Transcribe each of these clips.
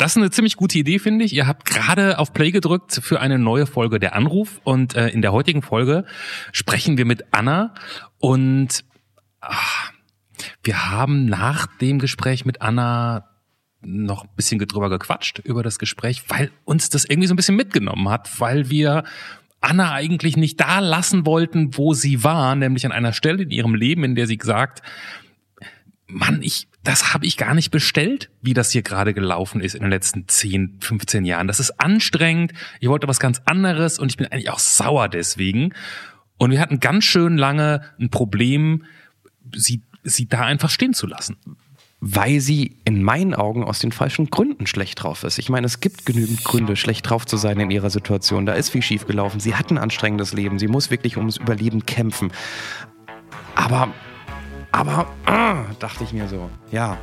Das ist eine ziemlich gute Idee, finde ich. Ihr habt gerade auf Play gedrückt für eine neue Folge der Anruf und äh, in der heutigen Folge sprechen wir mit Anna und ach, wir haben nach dem Gespräch mit Anna noch ein bisschen drüber gequatscht über das Gespräch, weil uns das irgendwie so ein bisschen mitgenommen hat, weil wir Anna eigentlich nicht da lassen wollten, wo sie war, nämlich an einer Stelle in ihrem Leben, in der sie gesagt, Mann, ich, das habe ich gar nicht bestellt, wie das hier gerade gelaufen ist in den letzten 10, 15 Jahren. Das ist anstrengend. Ich wollte was ganz anderes und ich bin eigentlich auch sauer deswegen. Und wir hatten ganz schön lange ein Problem, sie, sie da einfach stehen zu lassen. Weil sie in meinen Augen aus den falschen Gründen schlecht drauf ist. Ich meine, es gibt genügend Gründe, schlecht drauf zu sein in ihrer Situation. Da ist viel schief gelaufen. Sie hat ein anstrengendes Leben. Sie muss wirklich ums Überleben kämpfen. Aber aber ah, dachte ich mir so, ja.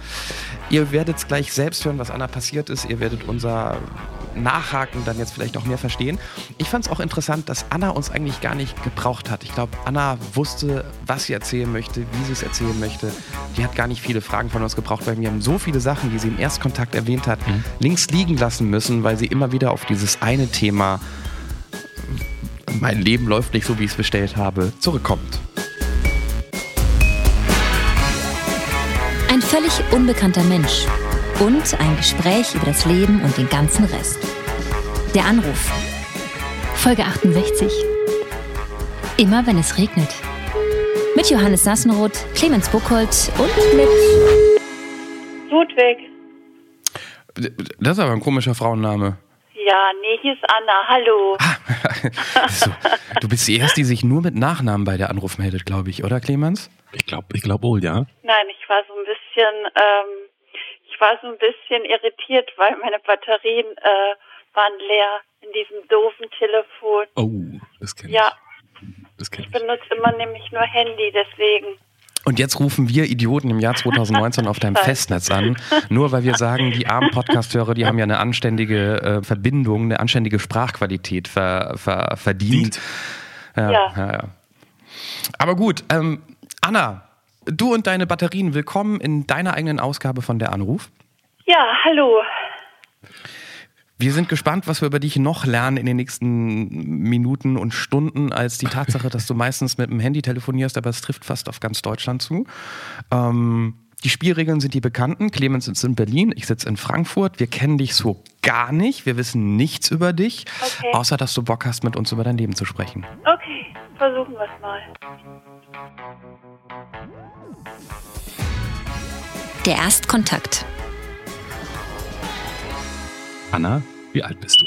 Ihr werdet es gleich selbst hören, was Anna passiert ist. Ihr werdet unser Nachhaken dann jetzt vielleicht auch mehr verstehen. Ich fand es auch interessant, dass Anna uns eigentlich gar nicht gebraucht hat. Ich glaube, Anna wusste, was sie erzählen möchte, wie sie es erzählen möchte. Die hat gar nicht viele Fragen von uns gebraucht, weil wir haben so viele Sachen, die sie im Erstkontakt erwähnt hat, mhm. links liegen lassen müssen, weil sie immer wieder auf dieses eine Thema, mein Leben läuft nicht so, wie ich es bestellt habe, zurückkommt. Ein völlig unbekannter Mensch und ein Gespräch über das Leben und den ganzen Rest. Der Anruf. Folge 68. Immer wenn es regnet. Mit Johannes Nassenroth, Clemens Buchholz und mit Ludwig. Das ist aber ein komischer Frauenname. Ja, nee, hier ist Anna. Hallo. Ah, so, du bist die Erste, die sich nur mit Nachnamen bei der Anruf meldet, glaube ich, oder Clemens? Ich glaube, ich glaube wohl, ja. Nein, ich war so ein bisschen, ähm, ich war so ein bisschen irritiert, weil meine Batterien äh, waren leer in diesem doofen Telefon. Oh, das kenne ich. Ja. Das kenn ich. Ich benutze immer nämlich nur Handy, deswegen. Und jetzt rufen wir Idioten im Jahr 2019 auf deinem Festnetz an, nur weil wir sagen, die armen Podcasthörer, die haben ja eine anständige äh, Verbindung, eine anständige Sprachqualität ver, ver, verdient. Ja, ja. ja, ja. Aber gut, ähm, Anna, du und deine Batterien, willkommen in deiner eigenen Ausgabe von der Anruf. Ja, hallo. Wir sind gespannt, was wir über dich noch lernen in den nächsten Minuten und Stunden, als die Tatsache, dass du meistens mit dem Handy telefonierst, aber es trifft fast auf ganz Deutschland zu. Ähm, die Spielregeln sind die bekannten. Clemens sitzt in Berlin, ich sitze in Frankfurt. Wir kennen dich so gar nicht. Wir wissen nichts über dich, okay. außer dass du Bock hast, mit uns über dein Leben zu sprechen. Okay, versuchen wir es mal. Der Erstkontakt. Anna, wie alt bist du?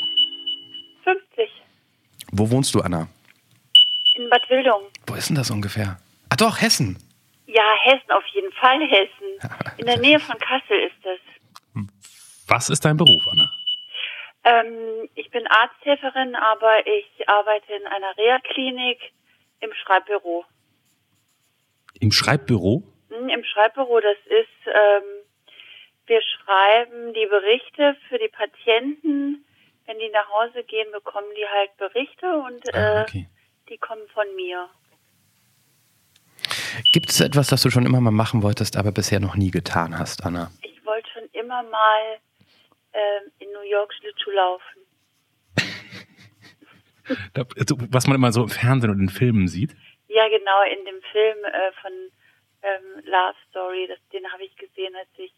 50. Wo wohnst du, Anna? In Bad Wildung. Wo ist denn das ungefähr? Ah doch, Hessen. Ja, Hessen, auf jeden Fall Hessen. In der Nähe von Kassel ist das. Was ist dein Beruf, Anna? Ähm, ich bin Arzthelferin, aber ich arbeite in einer Reha-Klinik im Schreibbüro. Im Schreibbüro? Im Schreibbüro, das ist ähm, wir schreiben die Berichte für die Patienten. Wenn die nach Hause gehen, bekommen die halt Berichte und ah, äh, okay. die kommen von mir. Gibt es etwas, das du schon immer mal machen wolltest, aber bisher noch nie getan hast, Anna? Ich wollte schon immer mal ähm, in New York Schlittschuh laufen. Also, was man immer so im Fernsehen und in Filmen sieht? Ja, genau, in dem Film äh, von ähm, Love Story, das, den habe ich gesehen, als ich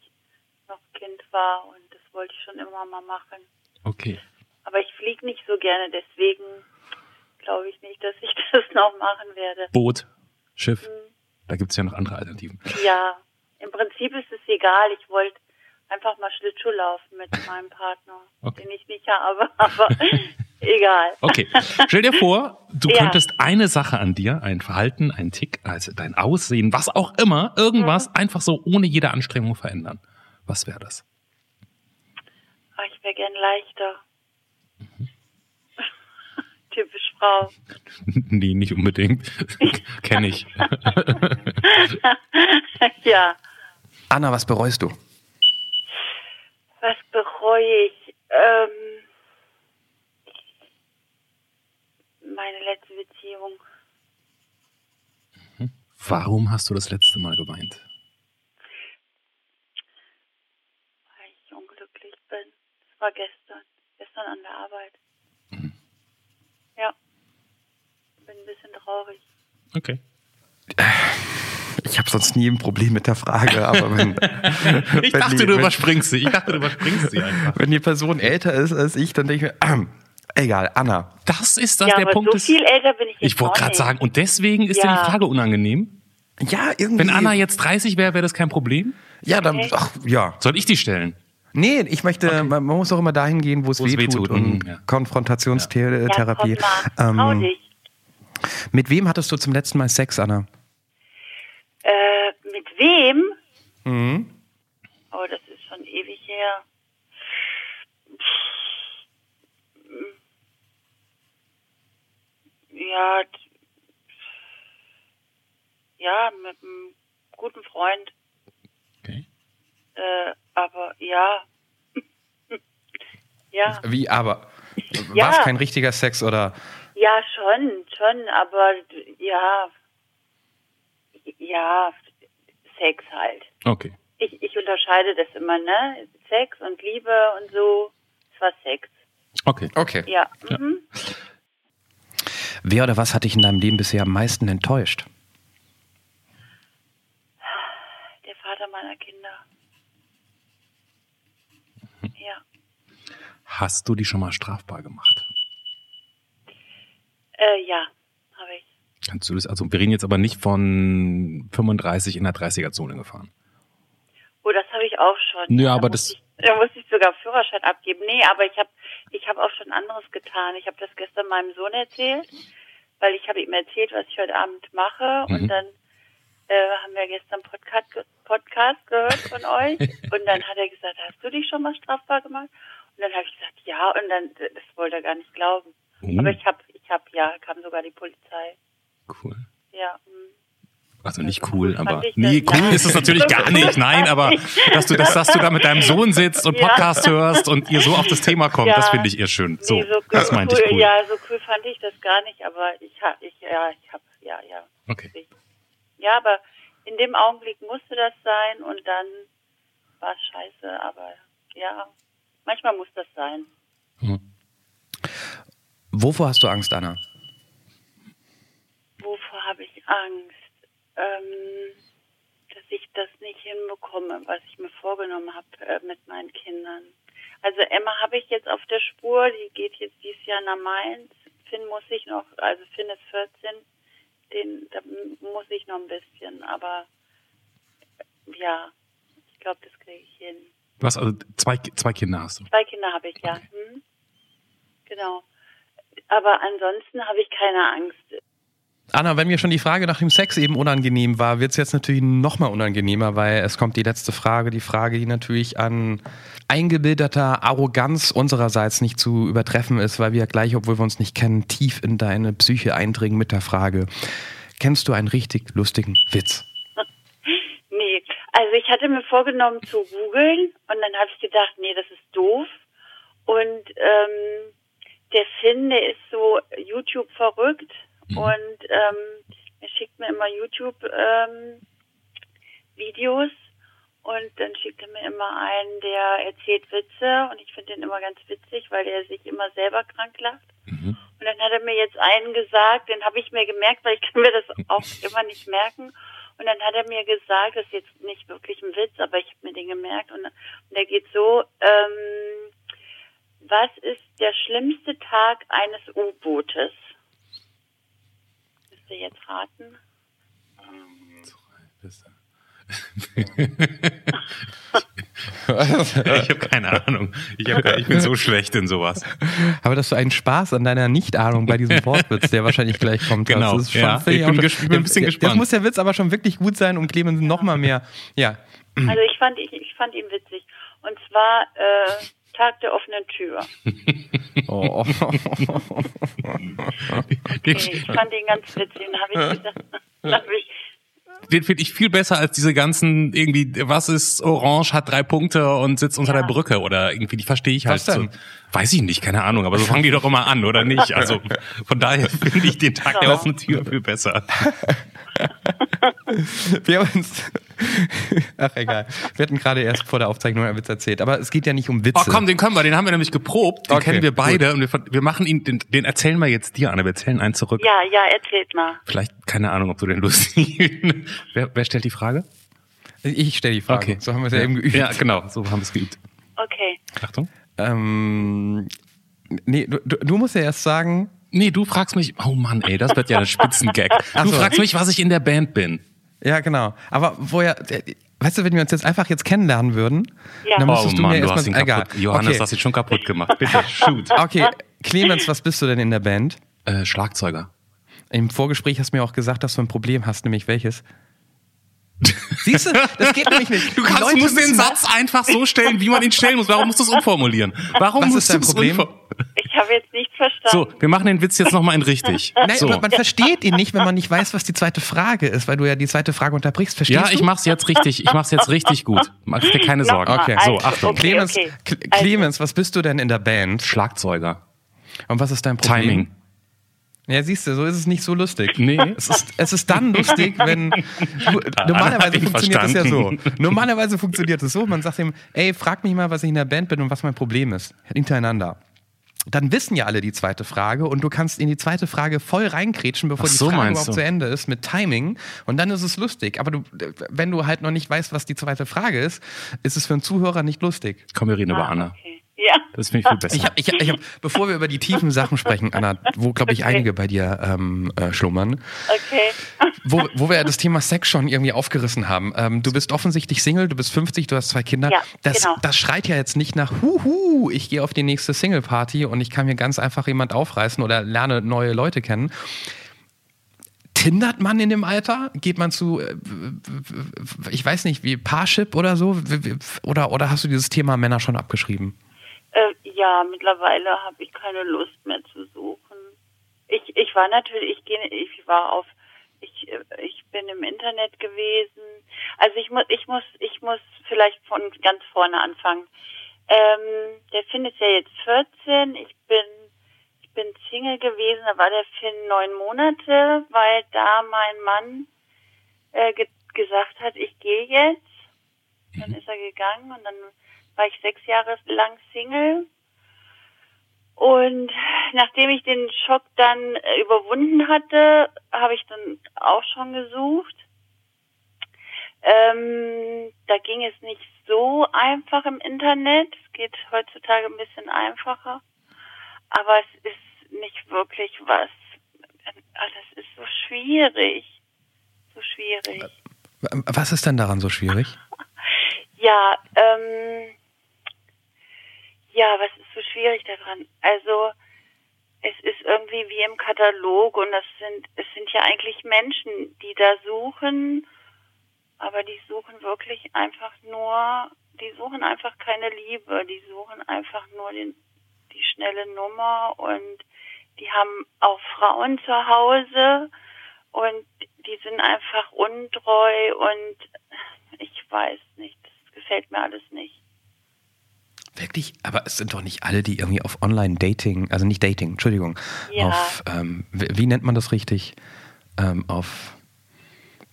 noch Kind war und das wollte ich schon immer mal machen. Okay. Aber ich fliege nicht so gerne, deswegen glaube ich nicht, dass ich das noch machen werde. Boot, Schiff, hm. da gibt es ja noch andere Alternativen. Ja, im Prinzip ist es egal. Ich wollte einfach mal Schlittschuh laufen mit meinem Partner, okay. den ich nicht habe, aber egal. Okay, stell dir vor, du ja. könntest eine Sache an dir, ein Verhalten, ein Tick, also dein Aussehen, was auch immer, irgendwas mhm. einfach so ohne jede Anstrengung verändern. Was wäre das? Ach, ich wäre gern leichter. Mhm. Typisch Frau. nee, nicht unbedingt. Kenne ich. ja. Anna, was bereust du? Was bereue ich? Ähm, meine letzte Beziehung. Mhm. Warum hast du das letzte Mal geweint? war gestern. Gestern an der Arbeit. Mhm. Ja. Bin ein bisschen traurig. Okay. Ich habe sonst nie ein Problem mit der Frage, aber wenn, ich dachte, die, du überspringst sie. Ich dachte, du überspringst sie einfach. Wenn die Person älter ist als ich, dann denke ich mir, egal, Anna. Das ist das ja, der Punkt. So viel älter bin ich jetzt Ich wollte gerade sagen, und deswegen ist ja. dir die Frage unangenehm? Ja, irgendwie. Wenn Anna jetzt 30 wäre, wäre das kein Problem? Ja, dann, ach, ja. Soll ich die stellen? Nee, ich möchte, okay. man, man, muss auch immer dahin gehen, wo es weh tut. Und ja. Konfrontationstherapie. Ja, ähm, mit wem hattest du zum letzten Mal Sex, Anna? Äh, mit wem? Mhm. Oh, das ist schon ewig her. Ja, ja, mit einem guten Freund. Okay. Äh, aber ja. ja. Wie, aber? Ja. War es kein richtiger Sex oder? Ja, schon, schon, aber ja. Ja, Sex halt. Okay. Ich, ich unterscheide das immer, ne? Sex und Liebe und so. Es war Sex. Okay. Okay. Ja. Mhm. Wer oder was hat dich in deinem Leben bisher am meisten enttäuscht? Der Vater meiner Kinder. Mhm. Ja. Hast du die schon mal strafbar gemacht? Äh, ja, habe ich. Kannst du das, also wir reden jetzt aber nicht von 35 in der 30er-Zone gefahren. Oh, das habe ich auch schon. Ja, aber das. Ich, da musste ich sogar Führerschein abgeben. Nee, aber ich habe ich hab auch schon anderes getan. Ich habe das gestern meinem Sohn erzählt, weil ich habe ihm erzählt, was ich heute Abend mache. Mhm. Und dann äh, haben wir gestern Podcast, Podcast gehört von euch. und dann hat er gesagt, hast du dich schon mal strafbar gemacht? Und dann habe ich gesagt, ja. Und dann, das wollte er gar nicht glauben. Mhm. Aber ich habe, ich habe, ja, kam sogar die Polizei. Cool. Ja. Hm. Also nicht cool, aber nee, cool ist es natürlich gar nicht. Nein, aber dass du das, dass du da mit deinem Sohn sitzt und Podcast ja. hörst und ihr so auf das Thema kommt, ja. das finde ich eher schön. So, nee, so das cool, meinte ich cool. Ja, so cool fand ich das gar nicht, aber ich habe, ich ja, ich habe, ja, ja. Okay. Ja, aber in dem Augenblick musste das sein und dann war es scheiße, aber ja, manchmal muss das sein. Hm. Wovor hast du Angst, Anna? Wovor habe ich Angst? Ähm, dass ich das nicht hinbekomme, was ich mir vorgenommen habe äh, mit meinen Kindern. Also Emma habe ich jetzt auf der Spur, die geht jetzt dieses Jahr nach Mainz. Finn muss ich noch, also Finn ist 14, den, da muss ich noch ein bisschen, aber ja, ich glaube, das kriege ich hin. Was, also zwei, zwei Kinder hast du? Zwei Kinder habe ich, ja. Okay. Hm? Genau. Aber ansonsten habe ich keine Angst. Anna, wenn mir schon die Frage nach dem Sex eben unangenehm war, wird es jetzt natürlich noch mal unangenehmer, weil es kommt die letzte Frage, die Frage, die natürlich an eingebildeter Arroganz unsererseits nicht zu übertreffen ist, weil wir gleich, obwohl wir uns nicht kennen, tief in deine Psyche eindringen mit der Frage, kennst du einen richtig lustigen Witz? nee, also ich hatte mir vorgenommen zu googeln und dann habe ich gedacht, nee, das ist doof und ähm, der Finn, der ist so YouTube verrückt mhm. und ähm, er schickt mir immer YouTube ähm, Videos und dann schickt er mir immer einen, der erzählt Witze und ich finde den immer ganz witzig, weil er sich immer selber krank lacht. Mhm. Und dann hat er mir jetzt einen gesagt, den habe ich mir gemerkt, weil ich kann mir das auch immer nicht merken. Und dann hat er mir gesagt, das ist jetzt nicht wirklich ein Witz, aber ich habe mir den gemerkt und, und der geht so, ähm, was ist der schlimmste Tag eines U-Bootes? Ihr jetzt raten? ich habe keine Ahnung. Ich, hab, ich, bin so schlecht in sowas. Aber dass du einen Spaß an deiner Nicht-Ahnung bei diesem Wortwitz, der wahrscheinlich gleich kommt. Genau. Das ist schon, ja, ich, bin, ich bin ein bisschen gespannt. Jetzt muss der Witz aber schon wirklich gut sein, um Clemens noch mal mehr. Ja. Also ich fand, ich, ich fand ihn witzig. Und zwar äh, Tag der offenen Tür. oh. okay, ich fand den ganz witzig. Den habe ich gedacht, hab ich, den finde ich viel besser als diese ganzen irgendwie, was ist Orange, hat drei Punkte und sitzt unter ja. der Brücke oder irgendwie, die verstehe ich halt so. Weiß ich nicht, keine Ahnung, aber so fangen die doch immer an, oder nicht? Also von daher finde ich den Tag der offenen Tür viel besser. wir haben uns. Ach, egal. Wir hatten gerade erst vor der Aufzeichnung einen Witz erzählt, aber es geht ja nicht um Witze. Oh komm, den können wir, den haben wir nämlich geprobt, den Okay, kennen wir beide gut. und wir, wir machen ihn, den, den erzählen wir jetzt dir, Anne, wir erzählen einen zurück. Ja, ja, erzählt mal. Vielleicht, keine Ahnung, ob du den lustig wer, wer stellt die Frage? Ich stelle die Frage. So haben wir es ja, eben geübt. Ja, genau, so haben wir es geübt. Okay. Achtung. Ähm, nee, du, du musst ja erst sagen, Nee, du fragst mich, oh Mann, ey, das wird ja ein Spitzengag. Du so. fragst mich, was ich in der Band bin. ja genau. Aber woher, weißt du, wenn wir uns jetzt einfach jetzt kennenlernen würden, Ja. dann Oh müsstest du Mann, mir du hast erstmal ihn egal. kaputt. Johannes, okay. du hast ihn schon kaputt gemacht. Bitte, shoot. okay, Clemens, was bist du denn in der Band? Äh, Schlagzeuger. Im Vorgespräch hast du mir auch gesagt, dass du ein Problem hast, nämlich welches? Siehst du, das geht nämlich nicht. Du kannst, musst den Satz einfach so stellen, wie man ihn stellen muss. Warum musst du es umformulieren? Warum Was ist dein Problem? Ich habe jetzt nicht verstanden. So, wir machen den Witz jetzt nochmal in richtig. Nein, so. man versteht ihn nicht, wenn man nicht weiß, was die zweite Frage ist, weil du ja die zweite Frage unterbrichst. Verstehst Ja, du? ich mach's jetzt richtig. Ich mach's jetzt richtig gut. Mach dir keine Sorgen. Okay, so, also, Achtung. okay, Clemens, okay. Also, Clemens, was bist du denn in der Band? Schlagzeuger. Und was ist dein Problem? Timing. Ja, siehst du, so ist es nicht so lustig. Nee. Es ist, es ist dann lustig, wenn. Du, normalerweise funktioniert es ja so. verstanden. Normalerweise funktioniert es so, man sagt ihm, ey, frag mich mal, was ich in der Band bin und was mein Problem ist. Hintereinander. Dann wissen ja alle die zweite Frage und du kannst in die zweite Frage voll reinkrätschen, bevor Ach so, die Frage überhaupt du? zu Ende ist, mit Timing. Und dann ist es lustig. Aber du, wenn du halt noch nicht weißt, was die zweite Frage ist, ist es für einen Zuhörer nicht lustig. Komm, wir reden über ah, Anna. okay. Ja. Das finde ich viel besser. Ich hab, ich, ich hab, bevor wir über die tiefen Sachen sprechen, Anna, wo, glaube ich, Okay. einige bei dir ähm, äh, schlummern, Okay. wo, wo wir ja das Thema Sex schon irgendwie aufgerissen haben. Ähm, du bist offensichtlich Single, du bist 50, du hast zwei Kinder. Ja, das, genau. das schreit ja jetzt nicht nach Huhu, ich gehe auf die nächste Single-Party und ich kann mir ganz einfach jemand aufreißen oder lerne neue Leute kennen. Tindert man in dem Alter? Geht man zu, äh, ich weiß nicht, wie Parship oder so? Oder, oder hast du dieses Thema Männer schon abgeschrieben? Ja, mittlerweile habe ich keine Lust mehr zu suchen. Ich, ich war natürlich, ich gehe, ich war auf, ich, ich bin im Internet gewesen. Also ich muss, ich muss, ich muss vielleicht von ganz vorne anfangen. Ähm, der Finn ist ja jetzt 14. Ich bin, ich bin Single gewesen. Da war der Finn neun Monate, weil da mein Mann äh, ge gesagt hat, ich gehe jetzt. Dann ist er gegangen und dann war ich sechs Jahre lang Single. Und nachdem ich den Schock dann äh, überwunden hatte, habe ich dann auch schon gesucht. Ähm, da ging es nicht so einfach im Internet. Es geht heutzutage ein bisschen einfacher. Aber es ist nicht wirklich was. Das ist so schwierig. So schwierig. Was ist denn daran so schwierig? Ja, ähm, ja, was ist so schwierig daran? Also, es ist irgendwie wie im Katalog und das sind, es sind ja eigentlich Menschen, die da suchen, aber die suchen wirklich einfach nur, die suchen einfach keine Liebe, die suchen einfach nur den, die schnelle Nummer und die haben auch Frauen zu Hause und die sind einfach untreu und ich weiß nicht, das gefällt mir alles nicht. Wirklich? Aber es sind doch nicht alle, die irgendwie auf Online-Dating, also nicht Dating, Entschuldigung, Ja. auf, ähm, wie, wie nennt man das richtig? Ähm, auf,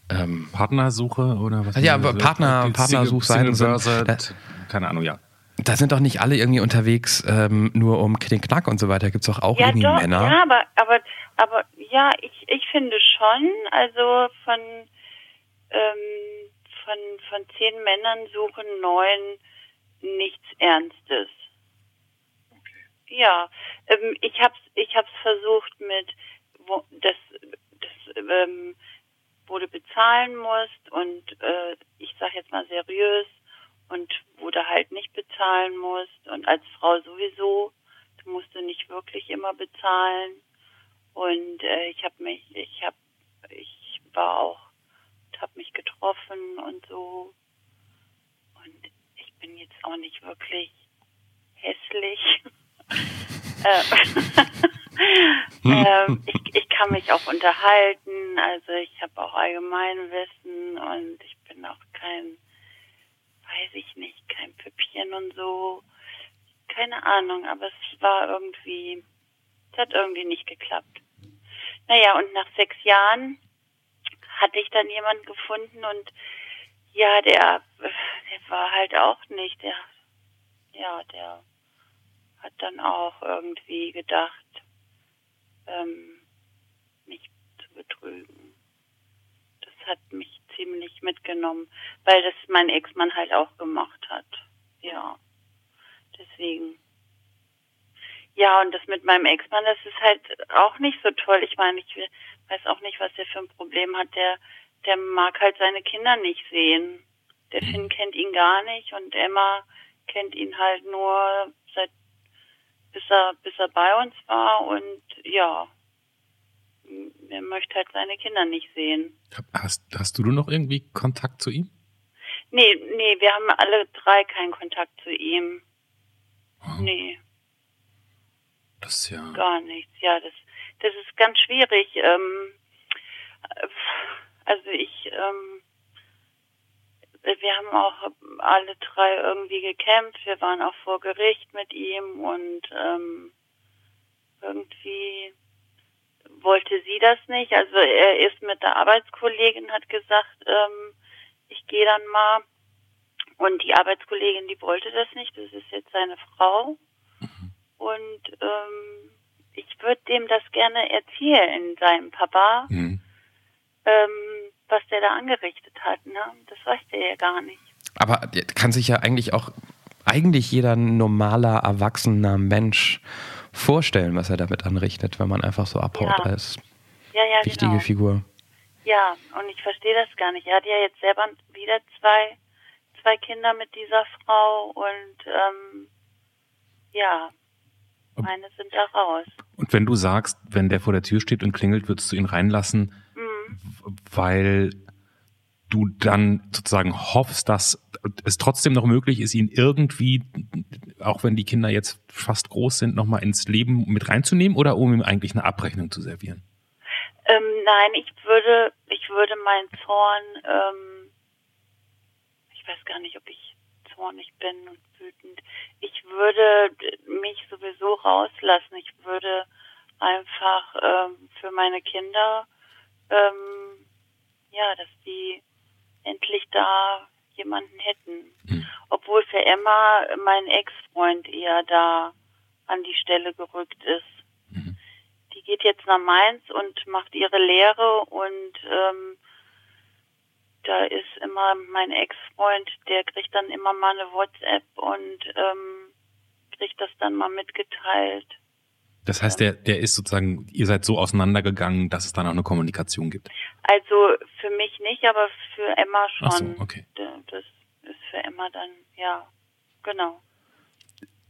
ähm, Partnersuche oder was? Ja, aber Partner- Die Partnersuchseiten sind- Single-Börse, keine Ahnung, ja. da sind doch nicht alle irgendwie unterwegs ähm, nur um Knick-Knack und so weiter. Gibt es auch, auch irgendwie doch, Männer? ja, aber, aber, aber, ja, ich, ich finde schon, also von, ähm, von, von zehn Männern suchen neun nichts Ernstes. Ja, ähm, ich hab's, ich hab's versucht mit, wo, das, das, ähm, wo du bezahlen musst und äh, ich sag jetzt mal seriös und wo du halt nicht bezahlen musst und als Frau sowieso, du musst du nicht wirklich immer bezahlen. Und äh, ich habe mich, ich habe, ich war auch, habe mich getroffen und so bin jetzt auch nicht wirklich hässlich. äh, ähm, ich, ich kann mich auch unterhalten, also ich habe auch Allgemeinwissen und ich bin auch kein, weiß ich nicht, kein Püppchen und so. Keine Ahnung, aber es war irgendwie, es hat irgendwie nicht geklappt. Naja, und nach sechs Jahren hatte ich dann jemanden gefunden und ja, der, der war halt auch nicht, der, ja, der hat dann auch irgendwie gedacht, ähm, mich zu betrügen. Das hat mich ziemlich mitgenommen, weil das mein Ex-Mann halt auch gemacht hat. Ja, deswegen. Ja, und das mit meinem Ex-Mann, das ist halt auch nicht so toll. Ich meine, ich weiß auch nicht, was der für ein Problem hat. Der, der mag halt seine Kinder nicht sehen. Der Finn kennt ihn gar nicht und Emma kennt ihn halt nur seit bis er bis er bei uns war und ja, er möchte halt seine Kinder nicht sehen. Hast, hast du noch irgendwie Kontakt zu ihm? Nee, nee, wir haben alle drei keinen Kontakt zu ihm. Oh. Nee. Das ist ja. Gar nichts, ja, das, das ist ganz schwierig. Ähm, also ich, ähm, wir haben auch alle drei irgendwie gekämpft. Wir waren auch vor Gericht mit ihm und ähm, irgendwie wollte sie das nicht. Also er ist mit der Arbeitskollegin, hat gesagt, ähm, ich gehe dann mal. Und die Arbeitskollegin, die wollte das nicht. Das ist jetzt seine Frau. Mhm. Und ähm, ich würde dem das gerne erzählen, seinem Papa, mhm. Ähm, was der da angerichtet hat. Ne? Das weiß der ja gar nicht. Aber kann sich ja eigentlich auch eigentlich jeder normaler, erwachsener Mensch vorstellen, was er damit anrichtet, wenn man einfach so abhaut ja. als ja, ja, wichtige genau. Figur. Ja, und ich verstehe das gar nicht. Er hat ja jetzt selber wieder zwei, zwei Kinder mit dieser Frau und ähm, ja, meine sind da raus. Und wenn du sagst, wenn der vor der Tür steht und klingelt, würdest du ihn reinlassen. Weil du dann sozusagen hoffst, dass es trotzdem noch möglich ist, ihn irgendwie, auch wenn die Kinder jetzt fast groß sind, nochmal ins Leben mit reinzunehmen oder um ihm eigentlich eine Abrechnung zu servieren? Ähm, nein, ich würde, ich würde meinen Zorn, ähm, ich weiß gar nicht, ob ich zornig bin und wütend. Ich würde mich sowieso rauslassen. Ich würde einfach ähm, für meine Kinder, ähm, ja, dass die endlich da jemanden hätten. Mhm. Obwohl für Emma mein Ex-Freund eher da an die Stelle gerückt ist. Mhm. Die geht jetzt nach Mainz und macht ihre Lehre und ähm, da ist immer mein Ex-Freund, der kriegt dann immer mal eine WhatsApp und ähm, kriegt das dann mal mitgeteilt. Das heißt, der, der ist sozusagen, ihr seid so auseinandergegangen, dass es dann auch eine Kommunikation gibt? Also für mich nicht, aber für Emma schon. Ach so, okay. Das ist für Emma dann, ja, genau.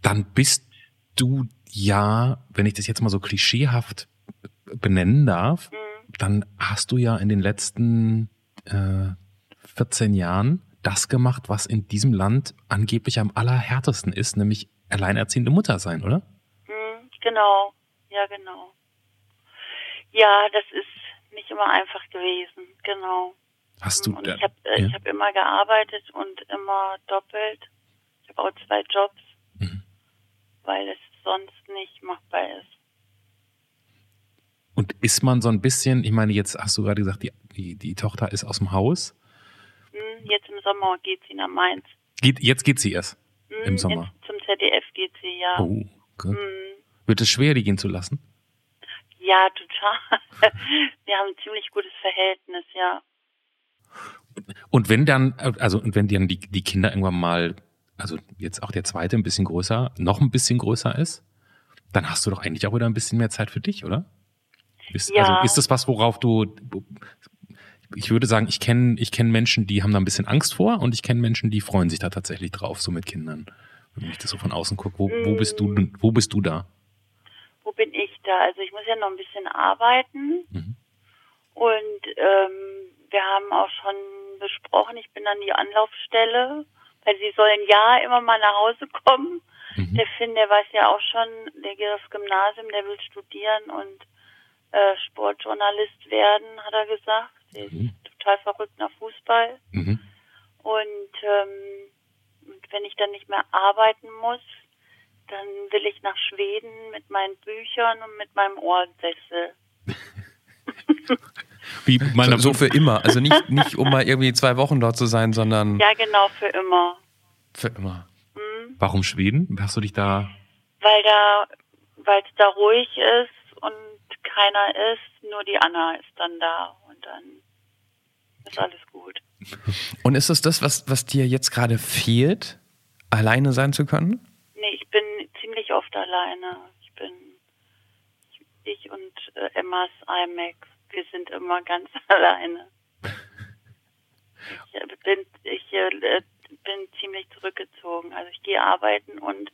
Dann bist du ja, wenn ich das jetzt mal so klischeehaft benennen darf, mhm. dann hast du ja in den letzten äh, 14 Jahren das gemacht, was in diesem Land angeblich am allerhärtesten ist, nämlich alleinerziehende Mutter sein, oder? Mhm, genau, ja genau. Ja, das ist nicht immer einfach gewesen, genau. Hast du? Und ich habe äh, ja. ich hab immer gearbeitet und immer doppelt. Ich habe auch zwei Jobs, mhm. weil es sonst nicht machbar ist. Und ist man so ein bisschen, ich meine, jetzt hast du gerade gesagt, die, die, die Tochter ist aus dem Haus. Hm, jetzt im Sommer geht sie nach Mainz. Geht, jetzt geht sie erst hm, im Sommer. Jetzt zum ZDF geht sie, ja. Oh, okay. Hm. Wird es schwer, die gehen zu lassen? Ja, total. Wir haben ein ziemlich gutes Verhältnis, ja. Und wenn dann, also und wenn dann die, die Kinder irgendwann mal, also jetzt auch der zweite ein bisschen größer, noch ein bisschen größer ist, dann hast du doch eigentlich auch wieder ein bisschen mehr Zeit für dich, oder? Ist, ja. Also ist das was, worauf du, ich würde sagen, ich kenne ich kenn Menschen, die haben da ein bisschen Angst vor und ich kenne Menschen, die freuen sich da tatsächlich drauf, so mit Kindern. Wenn ich das so von außen gucke, wo, wo bist du, wo bist du da? Wo bin ich da? Also ich muss ja noch ein bisschen arbeiten mhm. und ähm, wir haben auch schon besprochen, ich bin dann die Anlaufstelle, weil sie sollen ja immer mal nach Hause kommen. Mhm. Der Finn, der weiß ja auch schon, der geht aufs Gymnasium, der will studieren und äh, Sportjournalist werden, hat er gesagt. Der mhm. ist total verrückt nach Fußball. Mhm. Und, ähm, und wenn ich dann nicht mehr arbeiten muss, dann will ich nach Schweden mit meinen Büchern und mit meinem Ohrensessel. Wie so, so für immer. Also nicht, nicht um mal irgendwie zwei Wochen dort zu sein, sondern. Ja, genau, für immer. Für immer. Mhm. Warum Schweden? Hast du dich da. Weil da, weil es da ruhig ist und keiner ist, nur die Anna ist dann da und dann ist alles gut. Und ist es das, was, was dir jetzt gerade fehlt, alleine sein zu können? Nee, ich bin ziemlich oft alleine. Ich bin ich und äh, Emmas iMac. Wir sind immer ganz alleine. Ich äh, bin, ich äh, bin ziemlich zurückgezogen. Also ich gehe arbeiten und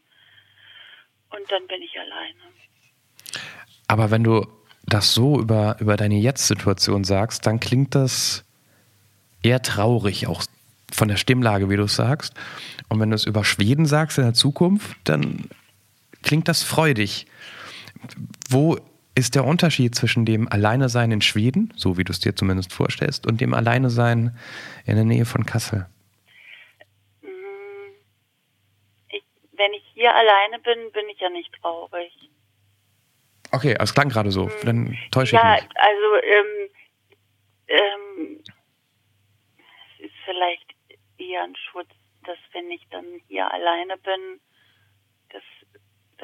und dann bin ich alleine. Aber wenn du das so über, über deine Jetzt-Situation sagst, dann klingt das eher traurig, auch von der Stimmlage, wie du es sagst. Und wenn du es über Schweden sagst in der Zukunft, dann klingt das freudig. Wo ist der Unterschied zwischen dem Alleine sein in Schweden, so wie du es dir zumindest vorstellst, und dem Alleine sein in der Nähe von Kassel? Ich, wenn ich hier alleine bin, bin ich ja nicht traurig. Okay, es klang gerade so. Dann täusche ja, ich mich. Ja, also ähm, ähm, es ist vielleicht eher ein Schutz, dass wenn ich dann hier alleine bin,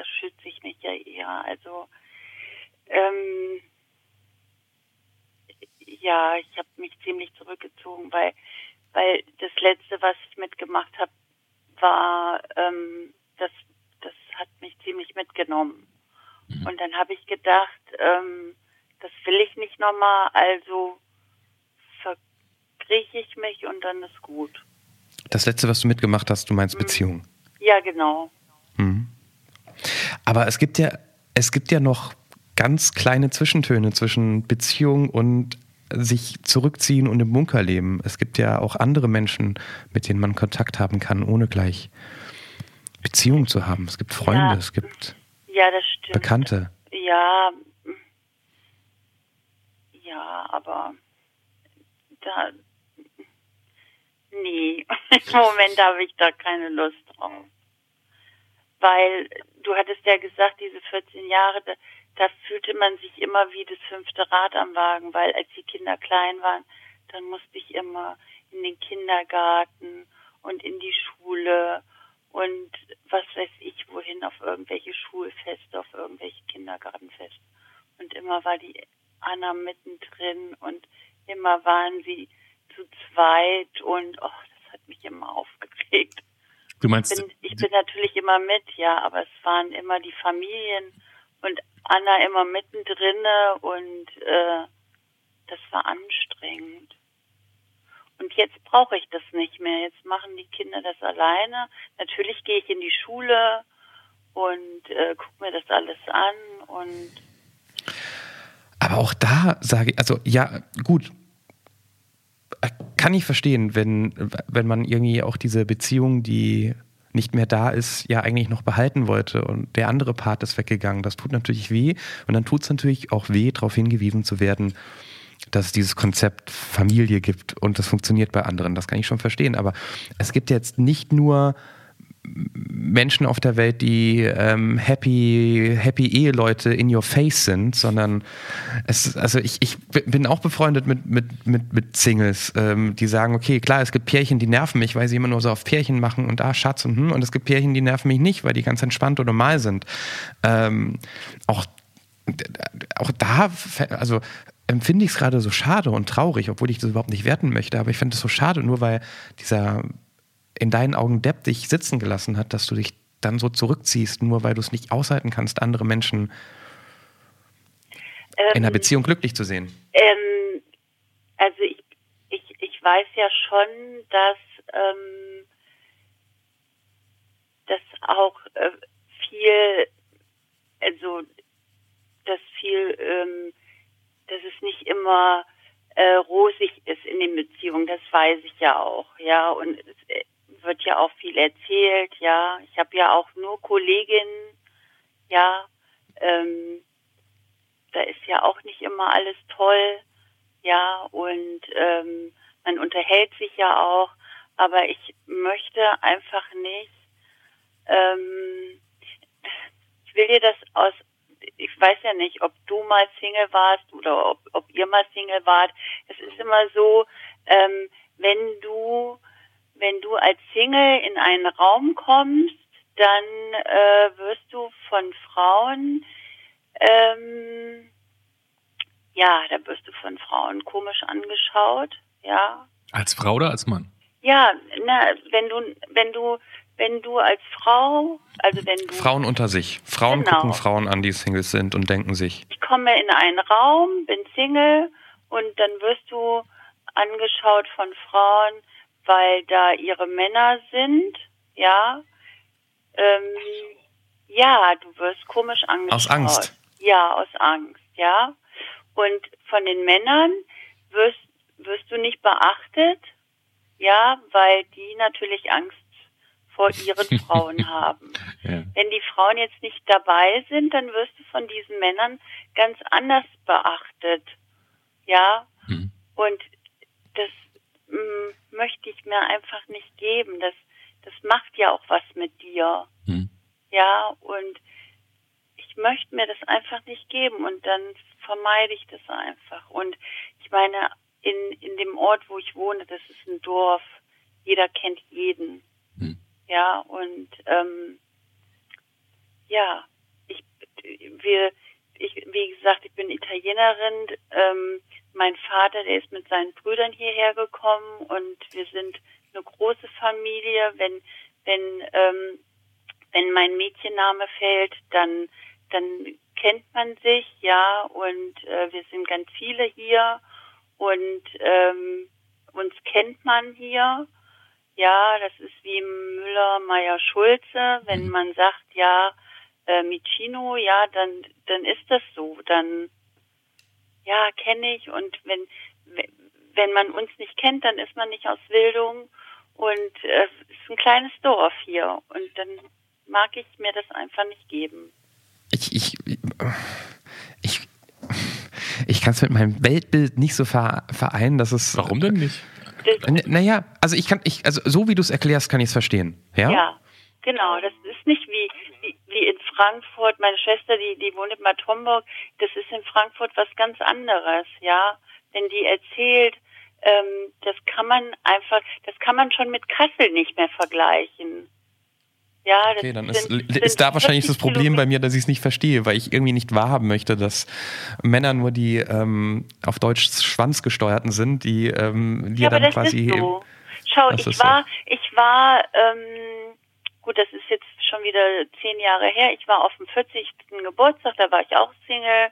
das schütze ich mich ja eher. Also ähm, ja, ich habe mich ziemlich zurückgezogen, weil weil das letzte, was ich mitgemacht habe, war ähm, das das hat mich ziemlich mitgenommen. Mhm. Und dann habe ich gedacht, ähm, das will ich nicht nochmal, also verkrieche ich mich und dann ist gut. Das letzte, was du mitgemacht hast, du meinst mhm. Beziehung? Ja, genau. Mhm. Aber es gibt ja, es gibt ja noch ganz kleine Zwischentöne zwischen Beziehung und sich zurückziehen und im Bunker leben. Es gibt ja auch andere Menschen, mit denen man Kontakt haben kann, ohne gleich Beziehung zu haben. Es gibt Freunde, ja. es gibt ja, das stimmt. Bekannte. Ja, ja, aber da, nee, im Moment habe ich da keine Lust drauf. Weil du hattest ja gesagt, diese 14 Jahre, da, da fühlte man sich immer wie das fünfte Rad am Wagen, weil als die Kinder klein waren, dann musste ich immer in den Kindergarten und in die Schule und was weiß ich wohin, auf irgendwelche Schulfeste, auf irgendwelche Kindergartenfeste. Und immer war die Anna mittendrin und immer waren sie zu zweit und oh, das hat mich immer aufgeregt. Du meinst? Ich bin, ich bin natürlich immer mit, ja, aber es waren immer die Familien und Anna immer mittendrin und äh, das war anstrengend. Und jetzt brauche ich das nicht mehr. Jetzt machen die Kinder das alleine. Natürlich gehe ich in die Schule und äh, gucke mir das alles an und aber auch da sage ich, also ja, gut, kann ich verstehen, wenn, wenn man irgendwie auch diese Beziehung, die nicht mehr da ist, ja eigentlich noch behalten wollte und der andere Part ist weggegangen. Das tut natürlich weh und dann tut es natürlich auch weh, darauf hingewiesen zu werden, dass es dieses Konzept Familie gibt und das funktioniert bei anderen. Das kann ich schon verstehen. Aber es gibt jetzt nicht nur Menschen auf der Welt, die ähm, happy, happy Eheleute in your face sind, sondern es, also ich, ich bin auch befreundet mit, mit, mit, mit Singles, ähm, die sagen, okay, klar, es gibt Pärchen, die nerven mich, weil sie immer nur so auf Pärchen machen und ah, Schatz und hm, und es gibt Pärchen, die nerven mich nicht, weil die ganz entspannt oder normal sind. Ähm, auch auch da, also empfinde ich es gerade so schade und traurig, obwohl ich das überhaupt nicht werten möchte, aber ich finde es so schade, nur weil dieser in deinen Augen Depp dich sitzen gelassen hat, dass du dich dann so zurückziehst, nur weil du es nicht aushalten kannst, andere Menschen ähm, in einer Beziehung glücklich zu sehen. Ähm, also ich, ich, ich weiß ja schon, dass, ähm, dass auch äh, viel, also dass viel ähm, dass es nicht immer äh, rosig ist in den Beziehungen, das weiß ich ja auch, ja, und wird ja auch viel erzählt, ja. Ich habe ja auch nur Kolleginnen, ja, ähm, da ist ja auch nicht immer alles toll, ja, und ähm, man unterhält sich ja auch, aber ich möchte einfach nicht, ähm, ich will dir das aus ich weiß ja nicht, ob du mal Single warst oder ob, ob ihr mal Single wart. Es ist immer so, ähm, wenn du, wenn du als Single in einen Raum kommst, dann äh, wirst du von Frauen, ähm, ja, da wirst du von Frauen komisch angeschaut, ja. Als Frau oder als Mann? Ja, na, wenn du, wenn du, wenn du als Frau, also wenn du. Frauen unter sich. Frauen genau. gucken Frauen an, die Singles sind und denken sich. Ich komme in einen Raum, bin Single und dann wirst du angeschaut von Frauen, weil da ihre Männer sind, ja. Ähm, ja, du wirst komisch angeschaut. Aus Angst. Ja, aus Angst, ja. Und von den Männern wirst, wirst du nicht beachtet, ja, weil die natürlich Angst vor ihren Frauen haben. Ja. Wenn die Frauen jetzt nicht dabei sind, dann wirst du von diesen Männern ganz anders beachtet. Ja. Mhm. Und das mh, mm, möchte ich mir einfach nicht geben. Das, das macht ja auch was mit dir. Mhm. Ja, und ich möchte mir das einfach nicht geben und dann vermeide ich das einfach. Und ich meine, in, in dem Ort, wo ich wohne, das ist ein Dorf. Jeder kennt jeden. Hm. Ja, und ähm, ja, ich, wir, ich, wie gesagt, ich bin Italienerin. Ähm, mein Vater, der ist mit seinen Brüdern hierher gekommen und wir sind eine große Familie. Wenn, wenn, ähm, wenn mein Mädchenname fällt, dann, dann kennt man sich, ja, und äh, wir sind ganz viele hier und ähm, uns kennt man hier. Ja, das ist wie Müller, Meier, Schulze. Wenn mhm. man sagt, ja, äh, Micino, ja, dann, dann ist das so. Dann, ja, kenne ich. Und wenn, wenn man uns nicht kennt, dann ist man nicht aus Wildung. Und äh, es ist ein kleines Dorf hier. Und dann mag ich mir das einfach nicht geben. Ich, ich, ich ich kann es mit meinem Weltbild nicht so vereinen, dass es. Warum denn nicht? naja, also ich kann, ich, also so wie du es erklärst, kann ich es verstehen. Ja? ja, genau. Das ist nicht wie, wie, in Frankfurt. Meine Schwester, die, die wohnt in Bad Homburg, das ist in Frankfurt was ganz anderes, ja. Wenn die erzählt, ähm, das kann man einfach, das kann man schon mit Kassel nicht mehr vergleichen. Ja, okay, dann ist, sind, ist da wahrscheinlich das Problem bei mir, dass ich es nicht verstehe, weil ich irgendwie nicht wahrhaben möchte, dass Männer nur die ähm, auf Deutsch schwanzgesteuerten sind, die, ähm, die ja, dann das quasi. So. Schau, ich war, so. ich war, ähm, gut, das ist jetzt schon wieder zehn Jahre her. Ich war auf dem 40. Geburtstag, da war ich auch Single.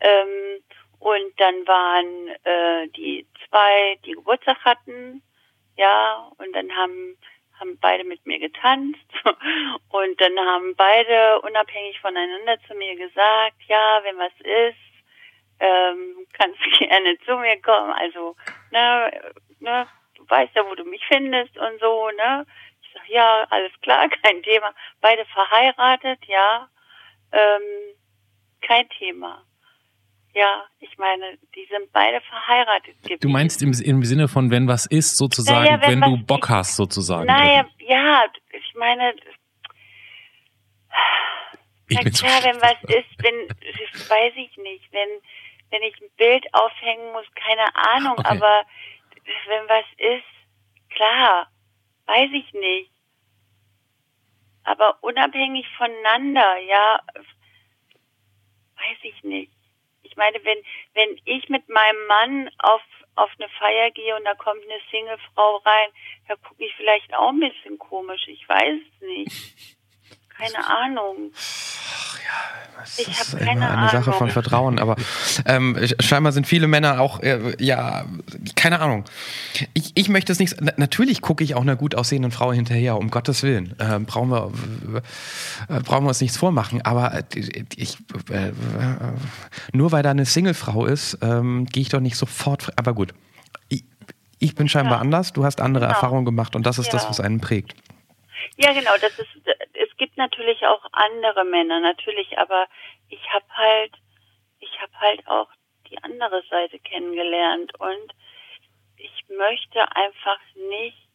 Ähm, und dann waren äh, die zwei, die Geburtstag hatten, ja, und dann haben haben beide mit mir getanzt und dann haben beide unabhängig voneinander zu mir gesagt, ja, wenn was ist, ähm, kannst gerne zu mir kommen. Also, ne, ne, du weißt ja, wo du mich findest und so, ne. Ja, alles klar, kein Thema. Beide verheiratet, ja, ähm, kein Thema. Ja, ich meine, die sind beide verheiratet gewesen. Du meinst im, im Sinne von, wenn was ist, sozusagen, naja, wenn, wenn du Bock ich, hast, sozusagen. Naja, ja, ich meine, ich bin klar, wenn was ist, wenn, das weiß ich nicht, wenn, wenn ich ein Bild aufhängen muss, keine Ahnung, okay. aber wenn was ist, klar, weiß ich nicht. Aber unabhängig voneinander, ja, weiß ich nicht meine, wenn, wenn ich mit meinem Mann auf, auf eine Feier gehe und da kommt eine Singlefrau rein, da gucke ich vielleicht auch ein bisschen komisch. Ich weiß es nicht. Keine Ahnung. Ach ja, das ich ist immer eine Ahnung. Sache von Vertrauen, aber ähm, scheinbar sind viele Männer auch, äh, ja, keine Ahnung. Ich, ich möchte es nicht, natürlich gucke ich auch einer gut aussehenden Frau hinterher, um Gottes Willen. Äh, brauchen, wir, äh, brauchen wir uns nichts vormachen, aber ich, äh, nur weil da eine Singlefrau ist, ähm, gehe ich doch nicht sofort, aber gut. Ich, ich bin scheinbar ja. anders, du hast andere genau. Erfahrungen gemacht und das ist ja. das, was einen prägt. Ja, genau, das ist, es gibt natürlich auch andere Männer, natürlich, aber ich habe halt, ich habe halt auch die andere Seite kennengelernt und ich möchte einfach nicht,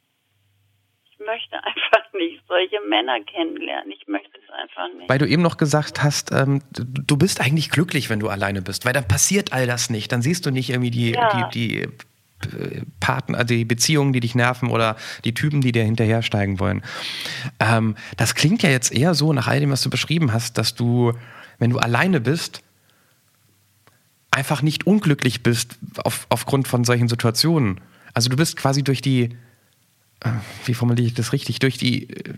ich möchte einfach nicht solche Männer kennenlernen. Ich möchte es einfach nicht. Weil du eben noch gesagt hast, ähm, du bist eigentlich glücklich, wenn du alleine bist, weil dann passiert all das nicht. Dann siehst du nicht irgendwie die, ja. die, die Partner, also die Beziehungen, die dich nerven oder die Typen, die dir hinterhersteigen wollen. Ähm, das klingt ja jetzt eher so nach all dem, was du beschrieben hast, dass du, wenn du alleine bist, einfach nicht unglücklich bist auf, aufgrund von solchen Situationen. Also du bist quasi durch die, äh, wie formuliere ich das richtig, durch die, äh,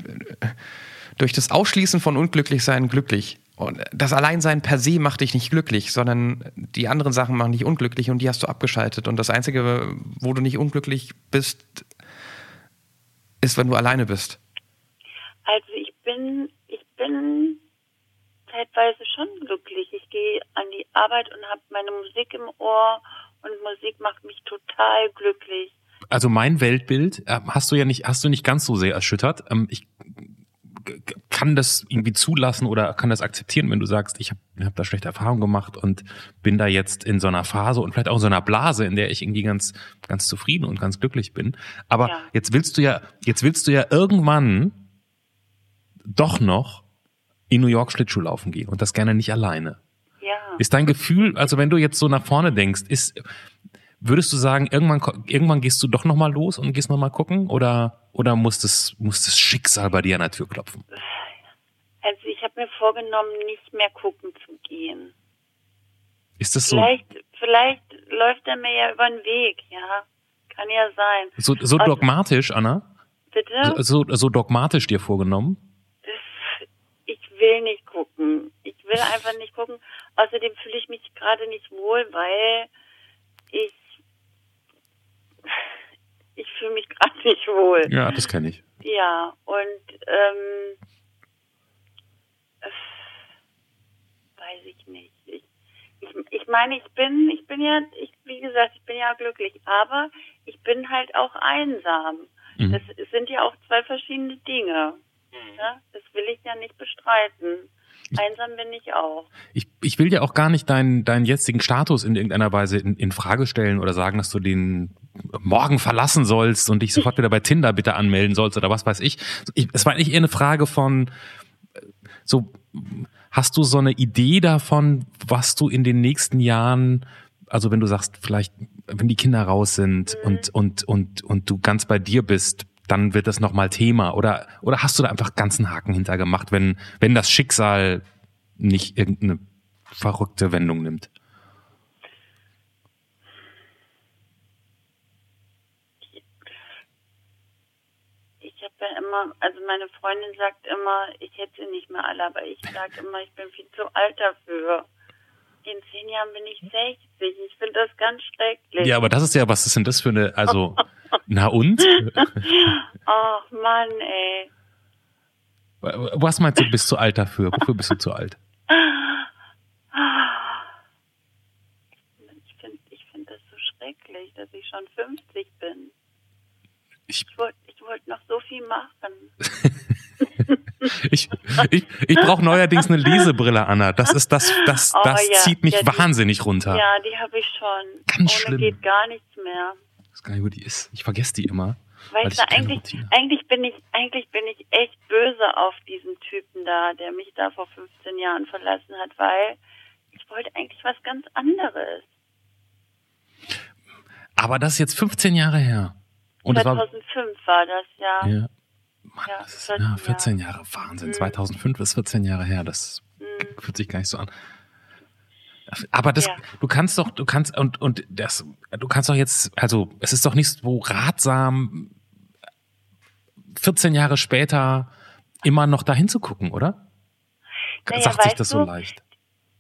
durch das Ausschließen von Unglücklichsein glücklich. Und das Alleinsein per se macht dich nicht glücklich, sondern die anderen Sachen machen dich unglücklich und die hast du abgeschaltet. Und das Einzige, wo du nicht unglücklich bist, ist, wenn du alleine bist. Also ich bin, ich bin zeitweise schon glücklich. Ich gehe an die Arbeit und habe meine Musik im Ohr und Musik macht mich total glücklich. Also mein Weltbild äh, hast du ja nicht, hast du nicht ganz so sehr erschüttert. Ähm, ich kann das irgendwie zulassen oder kann das akzeptieren, wenn du sagst, ich habe hab da schlechte Erfahrungen gemacht und bin da jetzt in so einer Phase und vielleicht auch in so einer Blase, in der ich irgendwie ganz, ganz zufrieden und ganz glücklich bin. Aber ja. jetzt willst du ja, jetzt willst du ja irgendwann doch noch in New York Schlittschuh laufen gehen und das gerne nicht alleine. Ja. Ist dein Gefühl, also wenn du jetzt so nach vorne denkst, ist, würdest du sagen, irgendwann, irgendwann gehst du doch nochmal los und gehst nochmal gucken oder, oder muss das, muss das Schicksal bei dir an der Tür klopfen? Also ich habe mir vorgenommen, nicht mehr gucken zu gehen. Ist das so? Vielleicht, vielleicht läuft er mir ja über den Weg, ja. Kann ja sein. So, so also, dogmatisch, Anna? Bitte? So, so dogmatisch dir vorgenommen? Ich will nicht gucken. Ich will einfach nicht gucken. Außerdem fühle ich mich gerade nicht wohl, weil ich ich fühle mich gerade nicht wohl. Ja, das kenne ich. Ja, und ähm, weiß ich nicht. Ich, ich, ich meine, ich bin, ich bin ja, ich, wie gesagt, ich bin ja glücklich, aber ich bin halt auch einsam. Mhm. Das sind ja auch zwei verschiedene Dinge. Mhm. Ja? Das will ich ja nicht bestreiten. Einsam bin ich auch. Ich, ich will ja auch gar nicht deinen, deinen jetzigen Status in irgendeiner Weise in, in Frage stellen oder sagen, dass du den morgen verlassen sollst und dich sofort wieder bei Tinder bitte anmelden sollst oder was weiß ich. ich es war eigentlich eher eine Frage von so, hast du so eine Idee davon, was du in den nächsten Jahren, also wenn du sagst, vielleicht, wenn die Kinder raus sind mhm. und, und, und, und du ganz bei dir bist, dann wird das nochmal Thema? Oder, oder hast du da einfach ganzen Haken hintergemacht, wenn, wenn das Schicksal nicht irgendeine verrückte Wendung nimmt? Ich habe ja immer, also meine Freundin sagt immer, ich hätte sie nicht mehr alle, aber ich sage immer, ich bin viel zu alt dafür. In zehn Jahren bin ich 60. Ich finde das ganz schrecklich. Ja, aber das ist ja, was ist denn das für eine, also, na und? Ach Mann, ey. Was meinst du, du bist zu alt dafür? Wofür bist du zu alt? Ich finde ich find das so schrecklich, dass ich schon 50 bin. Ich, ich wollte ich wollt noch so viel machen. ich ich, ich brauche neuerdings eine Lesebrille, Anna. Das ist das, das, oh, das ja. zieht mich ja, die, wahnsinnig runter. Ja, die habe ich schon. Ganz Ohne schlimm. geht gar nichts mehr. Gar nicht, wo die ist. Ich vergesse die immer. Weißt du, eigentlich, eigentlich bin ich, eigentlich bin ich echt böse auf diesen Typen da, der mich da vor 15 Jahren verlassen hat, weil ich wollte eigentlich was ganz anderes. Aber das ist jetzt 15 Jahre her. Und 2005 war, war, das, ja. Ja. Mann, ja, das ist ja, 14 Jahre. Jahre. Wahnsinn. Mhm. 2005 ist 14 Jahre her. Das mhm. fühlt sich gar nicht so an. Aber das, ja. du kannst doch, du kannst, und, und das, du kannst doch jetzt, also, es ist doch nicht so ratsam, 14 Jahre später immer noch dahin zu gucken, oder? Naja, Sagt sich das so du, leicht?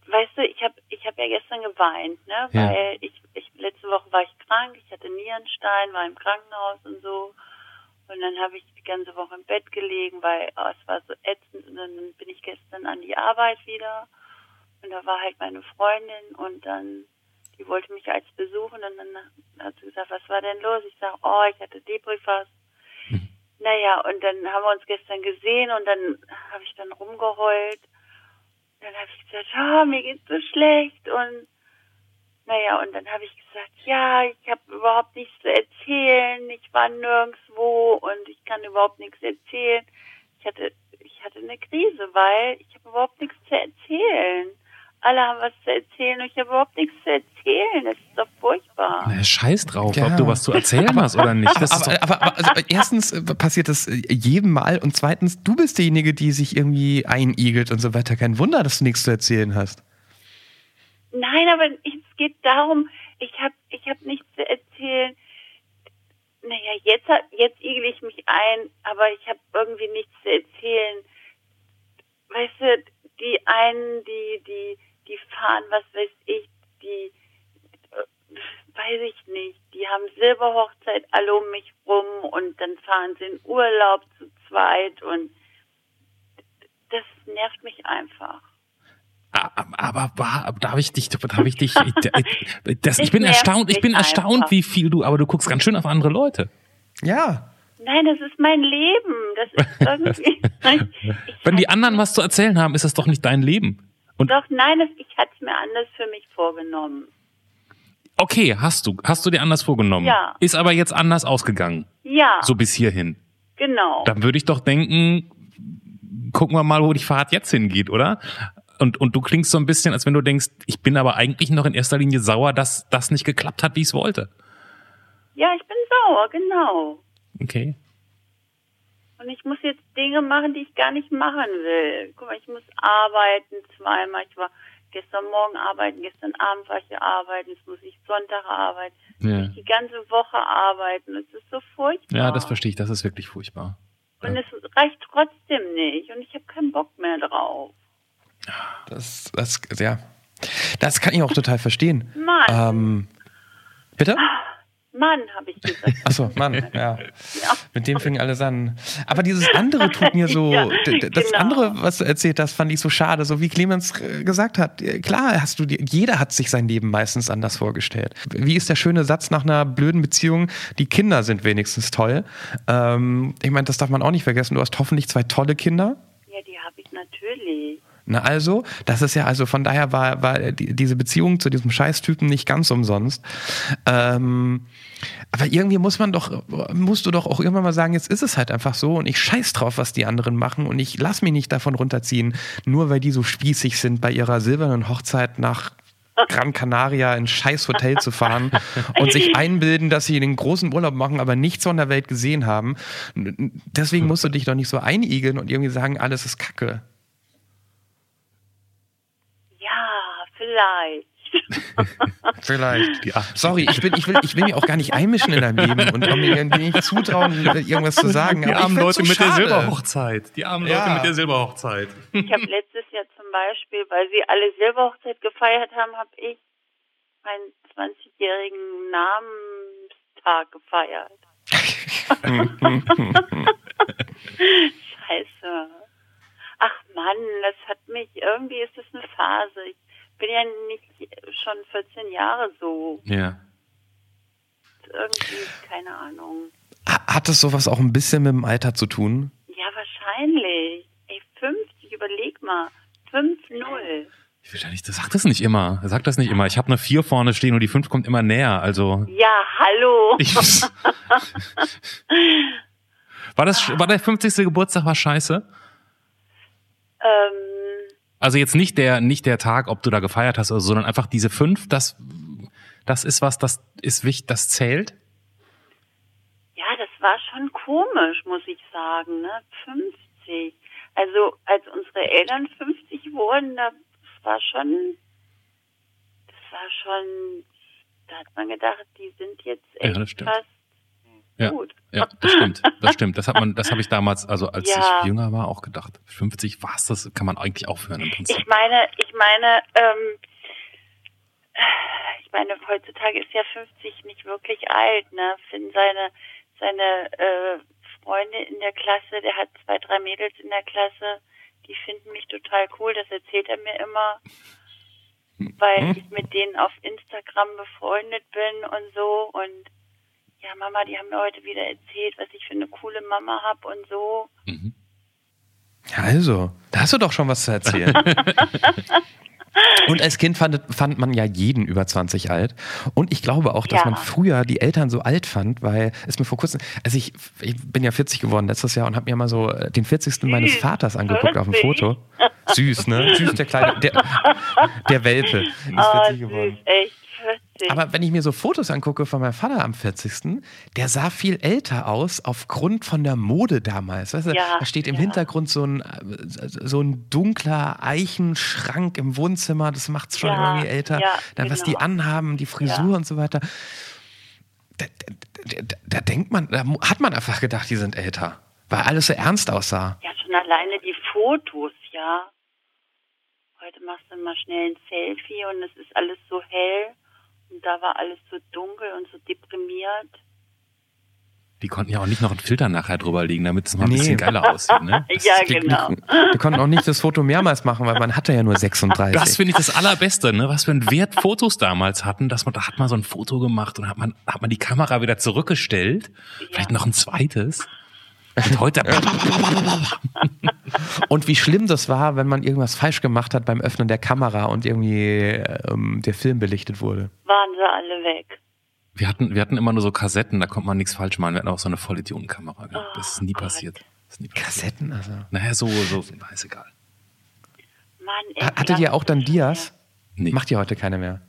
Weißt du, ich habe ich hab ja gestern geweint, ne? Ja. Weil ich, ich letzte Woche war ich krank, ich hatte Nierenstein, war im Krankenhaus und so. Und dann habe ich die ganze Woche im Bett gelegen, weil oh, es war so ätzend. Und dann bin ich gestern an die Arbeit wieder. Und da war halt meine Freundin und dann, die wollte mich als besuchen. Und dann hat sie gesagt, was war denn los? Ich sage, oh, ich hatte Debriefers. Mhm. Naja, und dann haben wir uns gestern gesehen und dann habe ich dann rumgeheult. Dann habe ich gesagt, oh, mir geht's so schlecht und naja, und dann habe ich gesagt, ja, ich habe überhaupt nichts zu erzählen, ich war nirgendwo und ich kann überhaupt nichts erzählen. Ich hatte, ich hatte eine Krise, weil ich habe überhaupt nichts zu erzählen. Alle haben was zu erzählen und ich habe überhaupt nichts zu erzählen. Das ist doch furchtbar. Na, scheiß drauf, ja. ob du was zu erzählen aber, hast oder nicht. aber, aber, aber also, erstens äh, passiert das äh, jedem Mal und zweitens, du bist diejenige, die sich irgendwie einigelt und so weiter. Kein Wunder, dass du nichts zu erzählen hast. Nein, aber es geht darum, ich habe ich hab nichts zu erzählen. Naja, jetzt, jetzt igel ich mich ein, aber ich habe irgendwie nichts zu erzählen. Weißt du, die einen, die, die, die fahren, was weiß ich, die, äh, weiß ich nicht, die haben Silberhochzeit alle um mich rum und dann fahren sie in Urlaub zu zweit und das nervt mich einfach. Aber war, darf ich dich, darf ich dich, das, ich bin erstaunt, ich bin erstaunt, wie viel du, aber du guckst ganz schön auf andere Leute. Ja. Nein, das ist mein Leben. Das ist irgendwie. Wenn die anderen was zu erzählen haben, ist das doch nicht dein Leben. Und doch, nein, das, ich hatte es mir anders für mich vorgenommen. Okay, hast du, hast du dir anders vorgenommen? Ja. Ist aber jetzt anders ausgegangen. Ja. So bis hierhin. Genau. Dann würde ich doch denken, gucken wir mal, wo die Fahrt jetzt hingeht, oder? Und, und du klingst so ein bisschen, als wenn du denkst, ich bin aber eigentlich noch in erster Linie sauer, dass das nicht geklappt hat, wie ich es wollte. Ja, ich bin sauer, genau. Okay. Und ich muss jetzt Dinge machen, die ich gar nicht machen will. Guck mal, ich muss arbeiten zweimal. Ich war gestern Morgen arbeiten, gestern Abend war ich arbeiten, jetzt muss ich Sonntag arbeiten. Ja. Ich die ganze Woche arbeiten. Es ist so furchtbar. Ja, das verstehe ich. Das ist wirklich furchtbar. Und ja. es reicht trotzdem nicht. Und ich habe keinen Bock mehr drauf. Das, das, ja. Das kann ich auch total verstehen. Mann. Ähm, bitte? Mann, habe ich gesagt. Achso, Mann, ja. ja. Mit dem fingen alles an. Aber dieses andere tut mir so, ja, das genau. andere, was du erzählt hast, fand ich so schade. So wie Clemens äh, gesagt hat, klar hast du, jeder hat sich sein Leben meistens anders vorgestellt. Wie ist der schöne Satz nach einer blöden Beziehung? Die Kinder sind wenigstens toll. Ähm, ich meine, das darf man auch nicht vergessen. Du hast hoffentlich zwei tolle Kinder. Ja, die habe ich natürlich. Na also, das ist ja, also von daher war, war die, diese Beziehung zu diesem Scheißtypen nicht ganz umsonst. Ähm, aber irgendwie muss man doch, musst du doch auch irgendwann mal sagen, jetzt ist es halt einfach so und ich scheiß drauf, was die anderen machen und ich lass mich nicht davon runterziehen, nur weil die so spießig sind, bei ihrer silbernen Hochzeit nach Gran Canaria in scheiß Hotel zu fahren und sich einbilden, dass sie den großen Urlaub machen, aber nichts von der Welt gesehen haben. Deswegen musst du dich doch nicht so einigeln und irgendwie sagen, alles ist Kacke. Vielleicht. Vielleicht. Ja. Sorry, ich will, ich, will, ich will mich auch gar nicht einmischen in deinem Leben und mir irgendwie nicht zutrauen, irgendwas zu sagen. Die armen Leute mit der Silberhochzeit. Die armen ja. Leute mit der Silberhochzeit. Ich habe letztes Jahr zum Beispiel, weil sie alle Silberhochzeit gefeiert haben, habe ich meinen 20-jährigen Namenstag gefeiert. Scheiße. Ach Mann, das hat mich, irgendwie ist das eine Phase. Ich bin ja nicht schon 14 Jahre so. Ja. Irgendwie, keine Ahnung. Hat das sowas auch ein bisschen mit dem Alter zu tun? Ja, wahrscheinlich. Ey, 50, überleg mal. 5-0. Ich will ja nicht, das sagt das nicht immer. Er sagt das nicht immer. Ich habe eine 4 vorne stehen und die 5 kommt immer näher. Also. Ja, hallo. Ich, war das, war der 50. Geburtstag war scheiße? Ähm, also jetzt nicht der, nicht der Tag, ob du da gefeiert hast, sondern einfach diese fünf, das, das ist was, das ist wichtig, das zählt? Ja, das war schon komisch, muss ich sagen, ne? 50. Also, als unsere Eltern 50 wurden, das war schon, das war schon, da hat man gedacht, die sind jetzt echt ja, fast ja, gut. Ja, das stimmt. Das stimmt. Das hat man, das habe ich damals, also als ja. ich jünger war, auch gedacht. 50 war es, das kann man eigentlich aufhören im Prinzip. Ich meine, ich meine, ähm, ich meine, heutzutage ist ja 50 nicht wirklich alt, ne? Finn seine, seine äh, Freunde in der Klasse, der hat zwei, drei Mädels in der Klasse, die finden mich total cool, das erzählt er mir immer, weil hm? ich mit denen auf Instagram befreundet bin und so und ja, Mama, die haben mir heute wieder erzählt, was ich für eine coole Mama habe und so. Mhm. Ja, also, da hast du doch schon was zu erzählen. Und als Kind fand, fand man ja jeden über 20 alt. Und ich glaube auch, dass ja. man früher die Eltern so alt fand, weil es mir vor kurzem, also ich, ich bin ja 40 geworden letztes Jahr und habe mir mal so den 40. meines Vaters angeguckt auf dem Foto. Süß, ne? Süß, der kleine, der, der Welpe. Ist 40 oh, geworden. Süß, echt. 40. Aber wenn ich mir so Fotos angucke von meinem Vater am 40., der sah viel älter aus aufgrund von der Mode damals. Weißt du, ja, da steht im ja. Hintergrund so ein, so ein dunkler Eichenschrank im Wohnzimmer, das macht es schon ja, irgendwie älter. Dann, genau. was die genau. anhaben, die Frisur und so weiter. Da, da, da, da, denkt man, da hat man einfach gedacht, die sind älter, weil alles so ernst aussah. Ja, schon alleine die Fotos, ja. Heute machst du mal schnell ein Selfie und es ist alles so hell. Und da war alles so dunkel und so deprimiert. Die konnten ja auch nicht noch einen Filter nachher drüber legen, damit es mal ein nee. bisschen geiler aussieht, ne? ja, genau. Die konnten auch nicht das Foto mehrmals machen, weil man hatte ja nur 36. Das finde ich das Allerbeste, ne? Was für ein Wert Fotos damals hatten, dass man, da hat man so ein Foto gemacht und hat man, hat man die Kamera wieder zurückgestellt. Ja. Vielleicht noch ein zweites. Und heute. und wie schlimm das war, wenn man irgendwas falsch gemacht hat beim Öffnen der Kamera und irgendwie ähm, der Film belichtet wurde. Waren sie alle weg. Wir hatten, wir hatten immer nur so Kassetten, da konnte man nichts falsch machen. Wir hatten auch so eine Vollidiotenkamera gehabt. Oh, das ist nie Gott. passiert. Ist nie passiert. Kassetten, also. Naja, so, so, ist egal. Mann, ey, Hattet ihr auch dann Dias? Nee. Macht ihr heute keine mehr?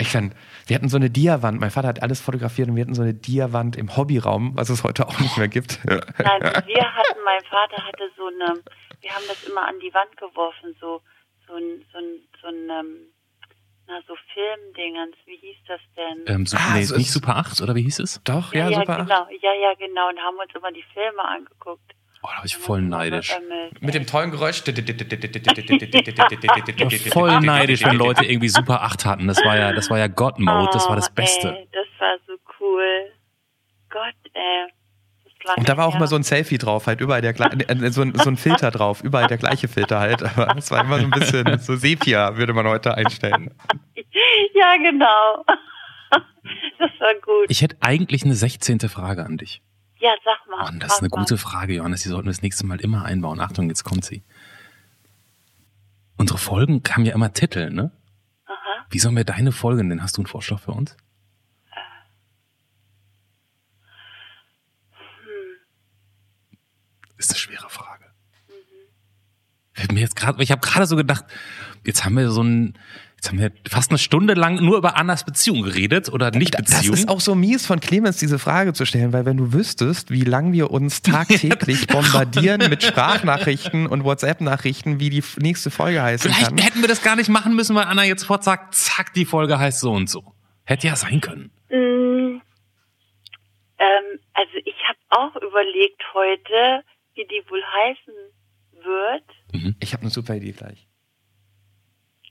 Ich fand, wir hatten so eine Diawand. Mein Vater hat alles fotografiert und wir hatten so eine Diawand im Hobbyraum, was es heute auch nicht mehr gibt. Nein, wir hatten, mein Vater hatte so eine, wir haben das immer an die Wand geworfen, so, so ein, so ein, so ein, ähm, na, so Filmdingens, wie hieß das denn? Ähm, so, ah, nee, so nicht Super 8, oder wie hieß es? Doch, ja, ja Super genau, 8. Ja, ja, genau, und haben uns immer die Filme angeguckt. Oh, da war ich voll neidisch. Mit dem tollen Geräusch. voll neidisch, wenn Leute irgendwie Super 8 hatten. Das war ja, das war ja God Mode, das war das Beste. Ey, das war so cool. Gott, ey. Und da war auch immer so ein Selfie drauf, halt überall der so ein, so ein Filter drauf, überall der gleiche Filter halt. Aber es war immer so ein bisschen so Sepia, würde man heute einstellen. Ja, genau. Das war gut. Ich hätte eigentlich eine 16. Frage an dich. Ja, sag mal. Oh, das ist eine mal. gute Frage, Johannes. Die sollten wir das nächste Mal immer einbauen. Achtung, jetzt kommt sie. Unsere Folgen haben ja immer Titel, ne? Aha. Wie sollen wir deine Folge nennen? Hast du einen Vorschlag für uns? Hm. Ist eine schwere Frage. Mhm. Mir jetzt gerade, ich habe gerade so gedacht, jetzt haben wir so ein Jetzt haben wir fast eine Stunde lang nur über Annas Beziehung geredet oder nicht Beziehung. Das ist auch so mies von Clemens, diese Frage zu stellen, weil wenn du wüsstest, wie lange wir uns tagtäglich bombardieren mit Sprachnachrichten und WhatsApp-Nachrichten, wie die nächste Folge heißen Vielleicht kann. hätten wir das gar nicht machen müssen, weil Anna jetzt sofort sagt, zack, die Folge heißt so und so. Hätte ja sein können. Mm, ähm, also ich habe auch überlegt heute, wie die wohl heißen wird. Mhm. Ich habe eine super Idee gleich.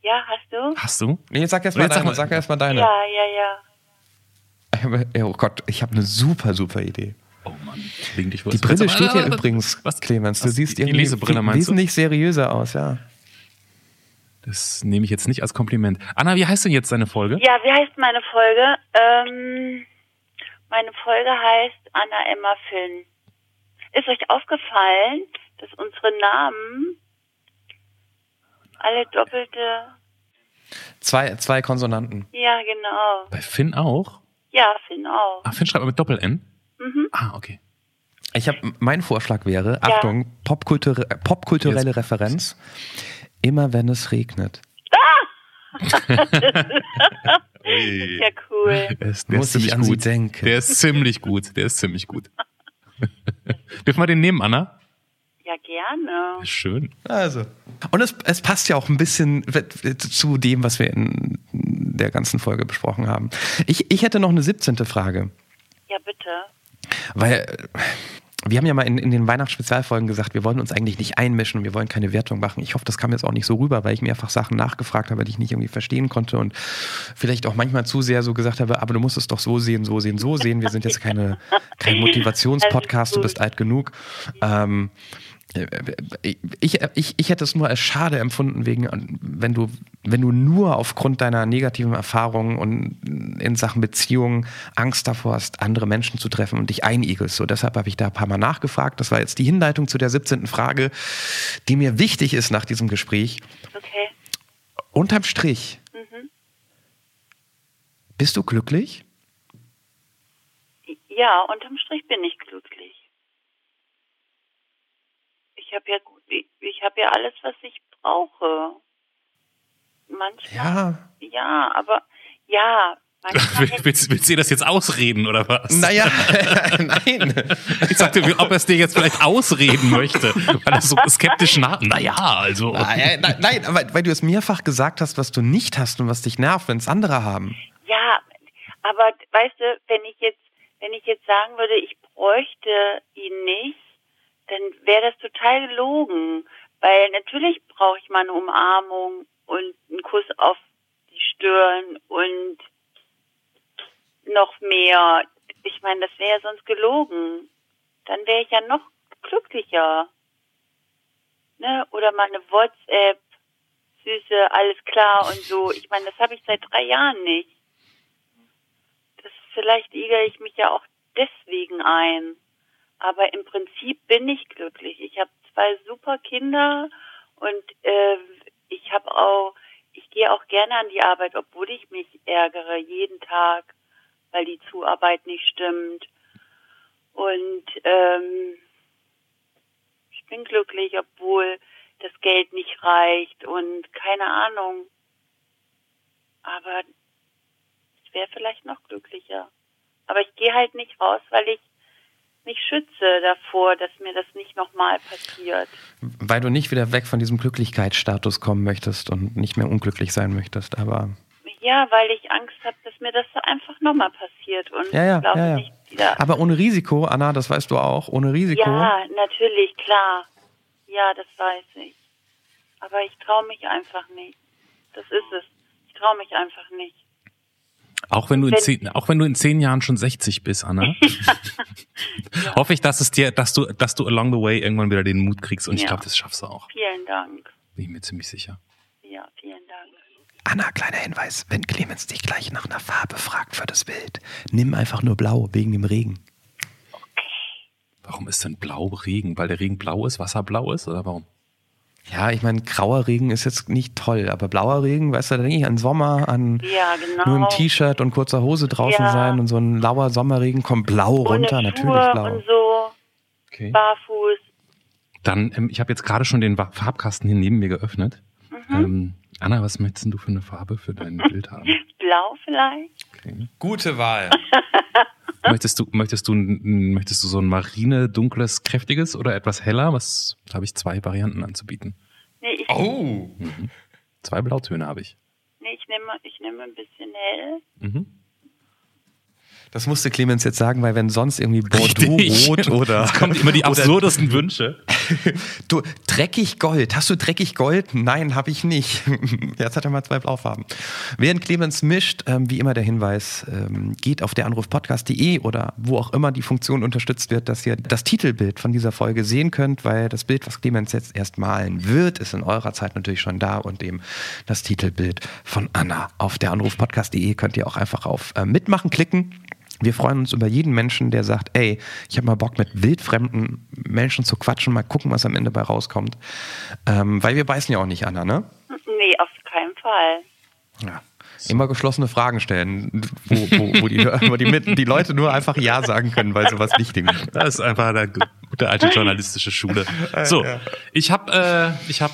Ja, hast du? Hast du? Nee, sag erst mal deine. Sag erst mal deine. Ja, ja, ja. Oh Gott, ich habe eine super, super Idee. Oh Mann, wegen dich Die Brille steht hier übrigens, was, Clemens. Du was, siehst die, irgendwie Lesebrille, wesentlich seriöser aus, ja. Das nehme ich jetzt nicht als Kompliment. Anna, wie heißt denn jetzt deine Folge? Ja, wie heißt meine Folge? Ähm, meine Folge heißt Anna Emma Finn. Ist euch aufgefallen, dass unsere Namen alle doppelte. Zwei, zwei Konsonanten. Ja, genau. Bei Finn auch? Ja, Finn auch. Ah, Finn schreibt man mit Doppel-N? Mhm. Ah, okay. Ich habe, mein Vorschlag wäre, ja. Achtung, popkulture, popkulturelle Jetzt. Referenz. Immer wenn es regnet. Ah! ja cool. Der ist, der Muss ist ziemlich an gut. denken. Der ist ziemlich gut. Der ist ziemlich gut. Dürfen wir den nehmen, Anna? Ja, gerne. Schön. Also. Und es, es passt ja auch ein bisschen zu dem, was wir in der ganzen Folge besprochen haben. Ich, ich hätte noch eine 17. Frage. Ja, bitte. Weil wir haben ja mal in, in den Weihnachtsspezialfolgen gesagt, wir wollen uns eigentlich nicht einmischen und wir wollen keine Wertung machen. Ich hoffe, das kam jetzt auch nicht so rüber, weil ich mehrfach Sachen nachgefragt habe, die ich nicht irgendwie verstehen konnte und vielleicht auch manchmal zu sehr so gesagt habe, aber du musst es doch so sehen, so sehen, so sehen. Wir sind jetzt keine, kein Motivationspodcast, du bist alt genug. Ähm, ich, ich, ich hätte es nur als schade empfunden, wegen, wenn du, wenn du nur aufgrund deiner negativen Erfahrungen und in Sachen Beziehungen Angst davor hast, andere Menschen zu treffen und dich einigelst. So, deshalb habe ich da ein paar Mal nachgefragt. Das war jetzt die Hinleitung zu der 17. Frage, die mir wichtig ist nach diesem Gespräch. Okay. Unterm Strich. Mhm. Bist du glücklich? Ja, unterm Strich bin ich glücklich. Ich habe ja ich habe ja alles, was ich brauche. Manchmal. Ja. Ja, aber ja, Willst, willst du dir das jetzt ausreden oder was? Naja, nein. Ich sagte, ob er es dir jetzt vielleicht ausreden möchte, weil er so skeptisch nach. Naja, also. Nein, nein, nein, aber weil du es mehrfach gesagt hast, was du nicht hast und was dich nervt, wenn es andere haben. Ja, aber weißt du, wenn ich jetzt, wenn ich jetzt sagen würde, ich bräuchte ihn nicht, dann wäre das total gelogen. Weil natürlich brauche ich mal eine Umarmung und einen Kuss auf die Stirn und noch mehr. Ich meine, das wäre ja sonst gelogen. Dann wäre ich ja noch glücklicher. Ne? Oder mal eine WhatsApp, süße, alles klar und so. Ich meine, das habe ich seit drei Jahren nicht. Das vielleicht igere ich mich ja auch deswegen ein. Aber im Prinzip bin ich glücklich. Ich habe zwei super Kinder und äh, ich habe auch, ich gehe auch gerne an die Arbeit, obwohl ich mich ärgere jeden Tag weil die Zuarbeit nicht stimmt. Und ähm, ich bin glücklich, obwohl das Geld nicht reicht und keine Ahnung. Aber ich wäre vielleicht noch glücklicher. Aber ich gehe halt nicht raus, weil ich mich schütze davor, dass mir das nicht nochmal passiert. Weil du nicht wieder weg von diesem Glücklichkeitsstatus kommen möchtest und nicht mehr unglücklich sein möchtest, aber ja, weil ich Angst habe, dass mir das einfach nochmal passiert und ja, ja, glaube ja, ja. nicht wieder. Aber ohne Risiko, Anna, das weißt du auch, ohne Risiko. Ja, natürlich, klar. Ja, das weiß ich. Aber ich traue mich einfach nicht. Das ist es. Ich traue mich einfach nicht. Auch wenn du in zehn, auch wenn du in zehn Jahren schon 60 bist, Anna, ja. hoffe ich, dass es dir, dass du, dass du along the way irgendwann wieder den Mut kriegst und ja. ich glaube, das schaffst du auch. Vielen Dank. Bin ich mir ziemlich sicher. Ja, vielen Dank. Anna, kleiner Hinweis, wenn Clemens dich gleich nach einer Farbe fragt für das Bild, nimm einfach nur blau wegen dem Regen. Warum ist denn blau Regen? Weil der Regen blau ist, Wasser blau ist oder warum? Ja, ich meine, grauer Regen ist jetzt nicht toll, aber blauer Regen, weißt du, nicht an Sommer, an ja, genau. nur im T-Shirt und kurzer Hose draußen ja. sein und so ein lauer Sommerregen kommt blau Ohne runter, Schuhe natürlich blau. Und so okay. barfuß. Dann, ähm, ich habe jetzt gerade schon den Farbkasten hier neben mir geöffnet. Mhm. Ähm, Anna, was möchtest du für eine Farbe für dein Bild haben? Blau vielleicht. Okay. Gute Wahl. möchtest du, möchtest du, möchtest du so ein marine, dunkles, kräftiges oder etwas heller? Was habe ich zwei Varianten anzubieten? Nee, ich oh! Mhm. Zwei Blautöne habe ich. Nee, ich nehme, ich nehme ein bisschen hell. Mhm. Das musste Clemens jetzt sagen, weil wenn sonst irgendwie Bordeaux-Rot oder. Es kommen immer die absurdesten Wünsche. du, dreckig Gold. Hast du dreckig Gold? Nein, habe ich nicht. Jetzt hat er mal zwei Blaufarben. Während Clemens mischt, ähm, wie immer der Hinweis, ähm, geht auf der Anrufpodcast.de oder wo auch immer die Funktion unterstützt wird, dass ihr das Titelbild von dieser Folge sehen könnt, weil das Bild, was Clemens jetzt erst malen wird, ist in eurer Zeit natürlich schon da und eben das Titelbild von Anna. Auf der Anrufpodcast.de könnt ihr auch einfach auf äh, Mitmachen klicken. Wir freuen uns über jeden Menschen, der sagt, ey, ich habe mal Bock mit wildfremden Menschen zu quatschen, mal gucken, was am Ende bei rauskommt. Ähm, weil wir beißen ja auch nicht, Anna, ne? Nee, auf keinen Fall. Ja. Immer geschlossene Fragen stellen, wo, wo, wo, die, wo die, die, Leute nur einfach Ja sagen können, weil sie was Wichtiges Das ist einfach eine gute alte journalistische Schule. So, ich habe äh, ich hab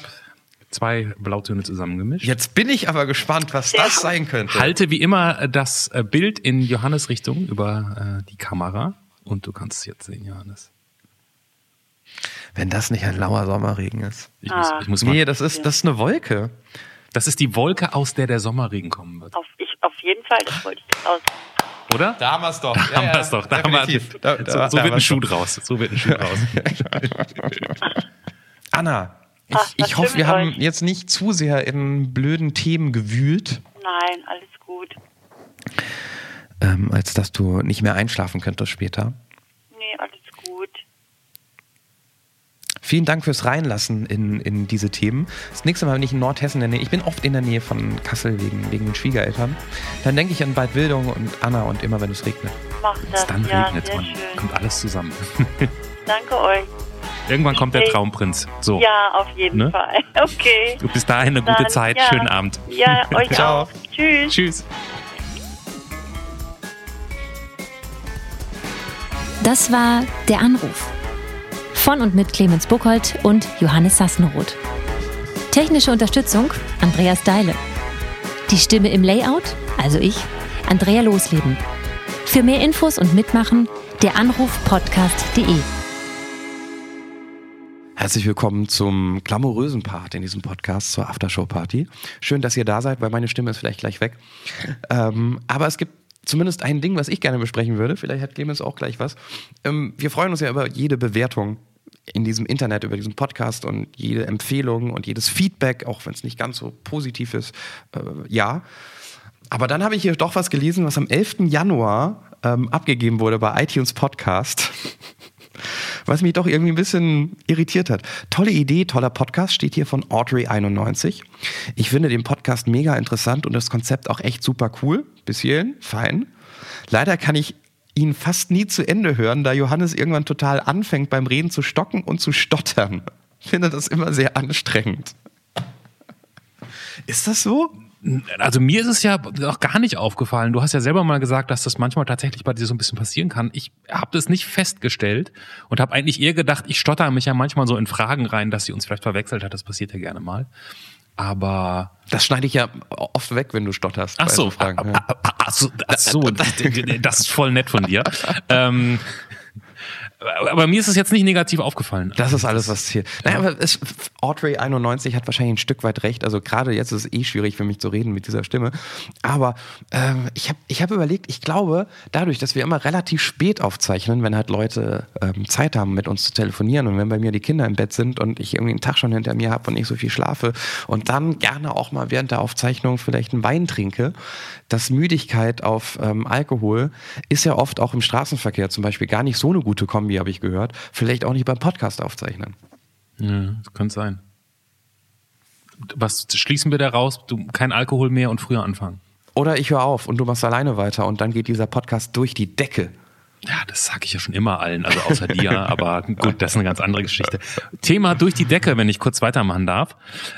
zwei Blautöne zusammengemischt. Jetzt bin ich aber gespannt, was das sein könnte. Halte wie immer das äh, Bild in Johannes Richtung über äh, die Kamera und du kannst es jetzt sehen, Johannes. Wenn das nicht ein lauer Sommerregen ist. Ich muss, ah. ich muss mal. Nee, das ist, das ist eine Wolke. Das ist die Wolke, aus der der Sommerregen kommen wird. Auf, ich, auf jeden Fall, das wollte ich aus. Oder? Da haben wir es doch. Da haben wir es doch. Da wir, da, da, so, so wird ein Schuh draus. So wird ein Schuh draus. Anna, ich, Ach, ich hoffe, wir euch? haben jetzt nicht zu sehr in blöden Themen gewühlt. Nein, alles gut. Ähm, als dass du nicht mehr einschlafen könntest später. Nee, alles gut. Vielen Dank fürs Reinlassen in, in diese Themen. Das nächste Mal, wenn ich in Nordhessen in der Nähe, ich bin oft in der Nähe von Kassel wegen, wegen den Schwiegereltern, dann denke ich an Bad Wildung und Anna und immer, wenn es regnet. Mach das, dann ja, regnet es, kommt alles zusammen. Danke euch. Irgendwann kommt der Traumprinz. So. Ja, auf jeden ne? Fall. Okay. Du bis dahin eine Dann, gute Zeit. Ja. Schönen Abend. Ja, euch Ciao. auch. Tschüss. Tschüss. Das war Der Anruf. Von und mit Clemens Buchholz und Johannes Sassenroth. Technische Unterstützung Andreas Deile. Die Stimme im Layout, also ich, Andrea Losleben. Für mehr Infos und Mitmachen der Anrufpodcast.de. Herzlich willkommen zum glamourösen Part in diesem Podcast zur Aftershow-Party. Schön, dass ihr da seid, weil meine Stimme ist vielleicht gleich weg. Ähm, aber es gibt zumindest ein Ding, was ich gerne besprechen würde. Vielleicht hat Clemens auch gleich was. Ähm, wir freuen uns ja über jede Bewertung in diesem Internet, über diesen Podcast und jede Empfehlung und jedes Feedback, auch wenn es nicht ganz so positiv ist. Äh, ja. Aber dann habe ich hier doch was gelesen, was am 11. Januar ähm, abgegeben wurde bei iTunes Podcast. Was mich doch irgendwie ein bisschen irritiert hat. Tolle Idee, toller Podcast, steht hier von Audrey91. Ich finde den Podcast mega interessant und das Konzept auch echt super cool. Bis hierhin, fein. Leider kann ich ihn fast nie zu Ende hören, da Johannes irgendwann total anfängt beim Reden zu stocken und zu stottern. Ich finde das immer sehr anstrengend. Ist das so? Also mir ist es ja auch gar nicht aufgefallen. Du hast ja selber mal gesagt, dass das manchmal tatsächlich bei dir so ein bisschen passieren kann. Ich habe das nicht festgestellt und habe eigentlich eher gedacht, ich stotter mich ja manchmal so in Fragen rein, dass sie uns vielleicht verwechselt hat. Das passiert ja gerne mal. Aber das schneide ich ja oft weg, wenn du stotterst. Ach so, Fragen, ach, ach, ach, so, ach so, das ist voll nett von dir. ähm, aber mir ist es jetzt nicht negativ aufgefallen. Das ist alles, was hier. Naja, aber es, Audrey 91 hat wahrscheinlich ein Stück weit recht. Also gerade jetzt ist es eh schwierig für mich zu reden mit dieser Stimme. Aber ähm, ich habe ich hab überlegt, ich glaube, dadurch, dass wir immer relativ spät aufzeichnen, wenn halt Leute ähm, Zeit haben, mit uns zu telefonieren und wenn bei mir die Kinder im Bett sind und ich irgendwie einen Tag schon hinter mir habe und nicht so viel schlafe und dann gerne auch mal während der Aufzeichnung vielleicht einen Wein trinke, dass Müdigkeit auf ähm, Alkohol ist ja oft auch im Straßenverkehr zum Beispiel gar nicht so eine gute Kombi, habe ich gehört. Vielleicht auch nicht beim Podcast aufzeichnen. Ja, das könnte sein. Was schließen wir daraus? Du kein Alkohol mehr und früher anfangen. Oder ich höre auf und du machst alleine weiter und dann geht dieser Podcast durch die Decke. Ja, das sage ich ja schon immer allen, also außer dir, aber gut, das ist eine ganz andere Geschichte. Thema durch die Decke, wenn ich kurz weitermachen darf.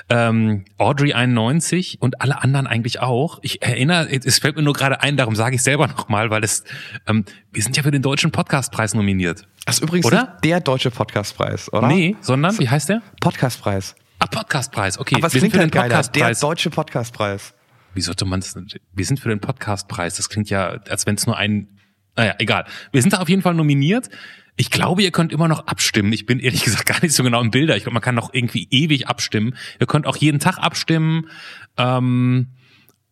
Ähm, Audrey 91 und alle anderen eigentlich auch. Ich erinnere, es fällt mir nur gerade ein, darum sage ich selber nochmal, weil es, ähm, wir sind ja für den Deutschen Podcastpreis nominiert. Das ist übrigens oder? der Deutsche Podcastpreis, oder? Nee, sondern, wie heißt der? Podcastpreis. Ah, Podcastpreis, okay. Aber es klingt halt geiler, der Deutsche Podcastpreis. Wie sollte man das? Wir sind für den Podcastpreis. Das klingt ja, als wenn es nur einen naja, egal. Wir sind da auf jeden Fall nominiert. Ich glaube, ihr könnt immer noch abstimmen. Ich bin ehrlich gesagt gar nicht so genau im Bilder. Ich glaube, man kann noch irgendwie ewig abstimmen. Ihr könnt auch jeden Tag abstimmen. Ähm,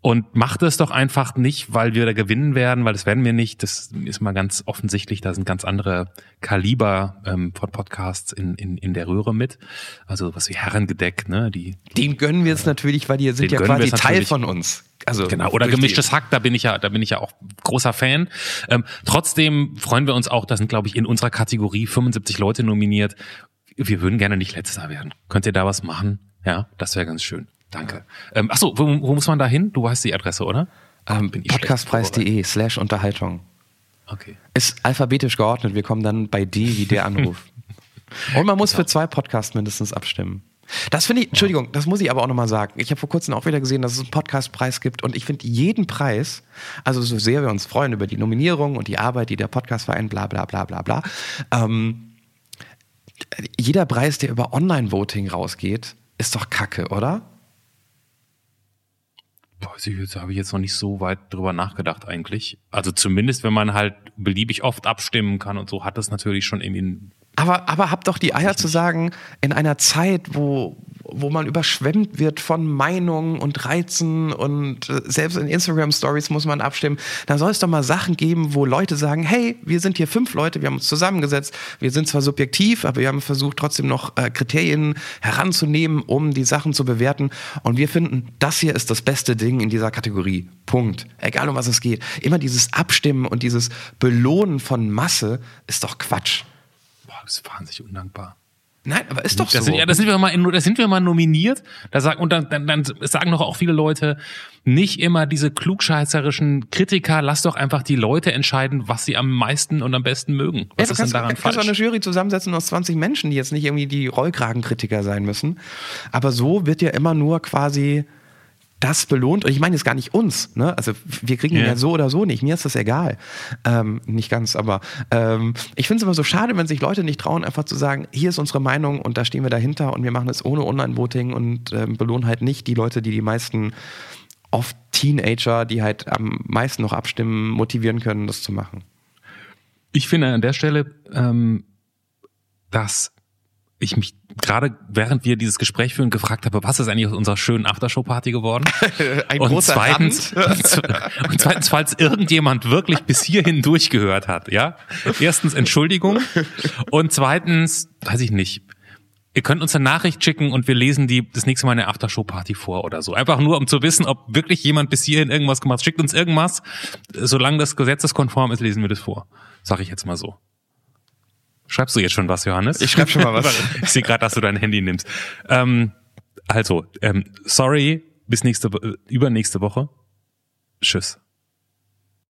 und macht es doch einfach nicht, weil wir da gewinnen werden, weil das werden wir nicht. Das ist mal ganz offensichtlich. Da sind ganz andere Kaliber ähm, von Podcasts in, in, in der Röhre mit. Also was wie Herrengedeck, ne? Die, den gönnen wir es natürlich, weil die sind ja quasi Teil von uns. Also genau oder gemischtes Hack, da bin ich ja, da bin ich ja auch großer Fan. Ähm, trotzdem freuen wir uns auch, da sind glaube ich in unserer Kategorie 75 Leute nominiert. Wir würden gerne nicht letzter werden. Könnt ihr da was machen? Ja, das wäre ganz schön. Danke. Ähm, ach so, wo, wo muss man da hin? Du weißt die Adresse, oder? Ähm, Podcastpreis.de slash Unterhaltung. Okay. Ist alphabetisch geordnet. Wir kommen dann bei D wie der Anruf. Und man muss genau. für zwei Podcasts mindestens abstimmen. Das finde ich, Entschuldigung, das muss ich aber auch nochmal sagen. Ich habe vor kurzem auch wieder gesehen, dass es einen Podcastpreis gibt und ich finde jeden Preis, also so sehr wir uns freuen über die Nominierung und die Arbeit, die der Podcastverein, bla bla bla bla bla, ähm, jeder Preis, der über Online-Voting rausgeht, ist doch kacke, oder? Weiß ich, jetzt habe ich jetzt noch nicht so weit drüber nachgedacht eigentlich. Also zumindest, wenn man halt beliebig oft abstimmen kann und so, hat das natürlich schon irgendwie aber, aber habt doch die Eier zu sagen, in einer Zeit, wo, wo man überschwemmt wird von Meinungen und Reizen und äh, selbst in Instagram Stories muss man abstimmen, da soll es doch mal Sachen geben, wo Leute sagen, hey, wir sind hier fünf Leute, wir haben uns zusammengesetzt, wir sind zwar subjektiv, aber wir haben versucht trotzdem noch äh, Kriterien heranzunehmen, um die Sachen zu bewerten und wir finden, das hier ist das beste Ding in dieser Kategorie. Punkt. Egal um was es geht. Immer dieses Abstimmen und dieses Belohnen von Masse ist doch Quatsch das ist wahnsinnig undankbar. Nein, aber ist doch das so. Sind, ja, da sind wir mal, da sind wir mal nominiert. Da sagen, und dann, dann, dann sagen doch auch viele Leute, nicht immer diese klugscheißerischen Kritiker, lass doch einfach die Leute entscheiden, was sie am meisten und am besten mögen. Was ja, ist kannst, denn daran falsch? Du kannst eine Jury zusammensetzen aus 20 Menschen, die jetzt nicht irgendwie die Rollkragenkritiker sein müssen. Aber so wird ja immer nur quasi das belohnt. Und ich meine jetzt gar nicht uns. Ne? Also wir kriegen yeah. ihn ja so oder so nicht. Mir ist das egal. Ähm, nicht ganz, aber ähm, ich finde es immer so schade, wenn sich Leute nicht trauen, einfach zu sagen, hier ist unsere Meinung und da stehen wir dahinter und wir machen es ohne Online-Voting und ähm, belohnen halt nicht die Leute, die die meisten oft Teenager, die halt am meisten noch abstimmen, motivieren können, das zu machen. Ich finde an der Stelle, ähm, dass ich mich gerade während wir dieses Gespräch führen gefragt habe, was ist eigentlich aus unserer schönen Aftershow-Party geworden? Ein und großer zweitens, und zweitens, falls irgendjemand wirklich bis hierhin durchgehört hat, ja? Erstens Entschuldigung und zweitens, weiß ich nicht, ihr könnt uns eine Nachricht schicken und wir lesen die das nächste Mal in der Aftershow-Party vor oder so. Einfach nur, um zu wissen, ob wirklich jemand bis hierhin irgendwas gemacht hat. Schickt uns irgendwas. Solange das gesetzeskonform ist, lesen wir das vor. Sag ich jetzt mal so. Schreibst du jetzt schon was, Johannes? Ich schreib schon mal was. ich sehe gerade, dass du dein Handy nimmst. Ähm, also, ähm, sorry, bis nächste, übernächste Woche. Tschüss.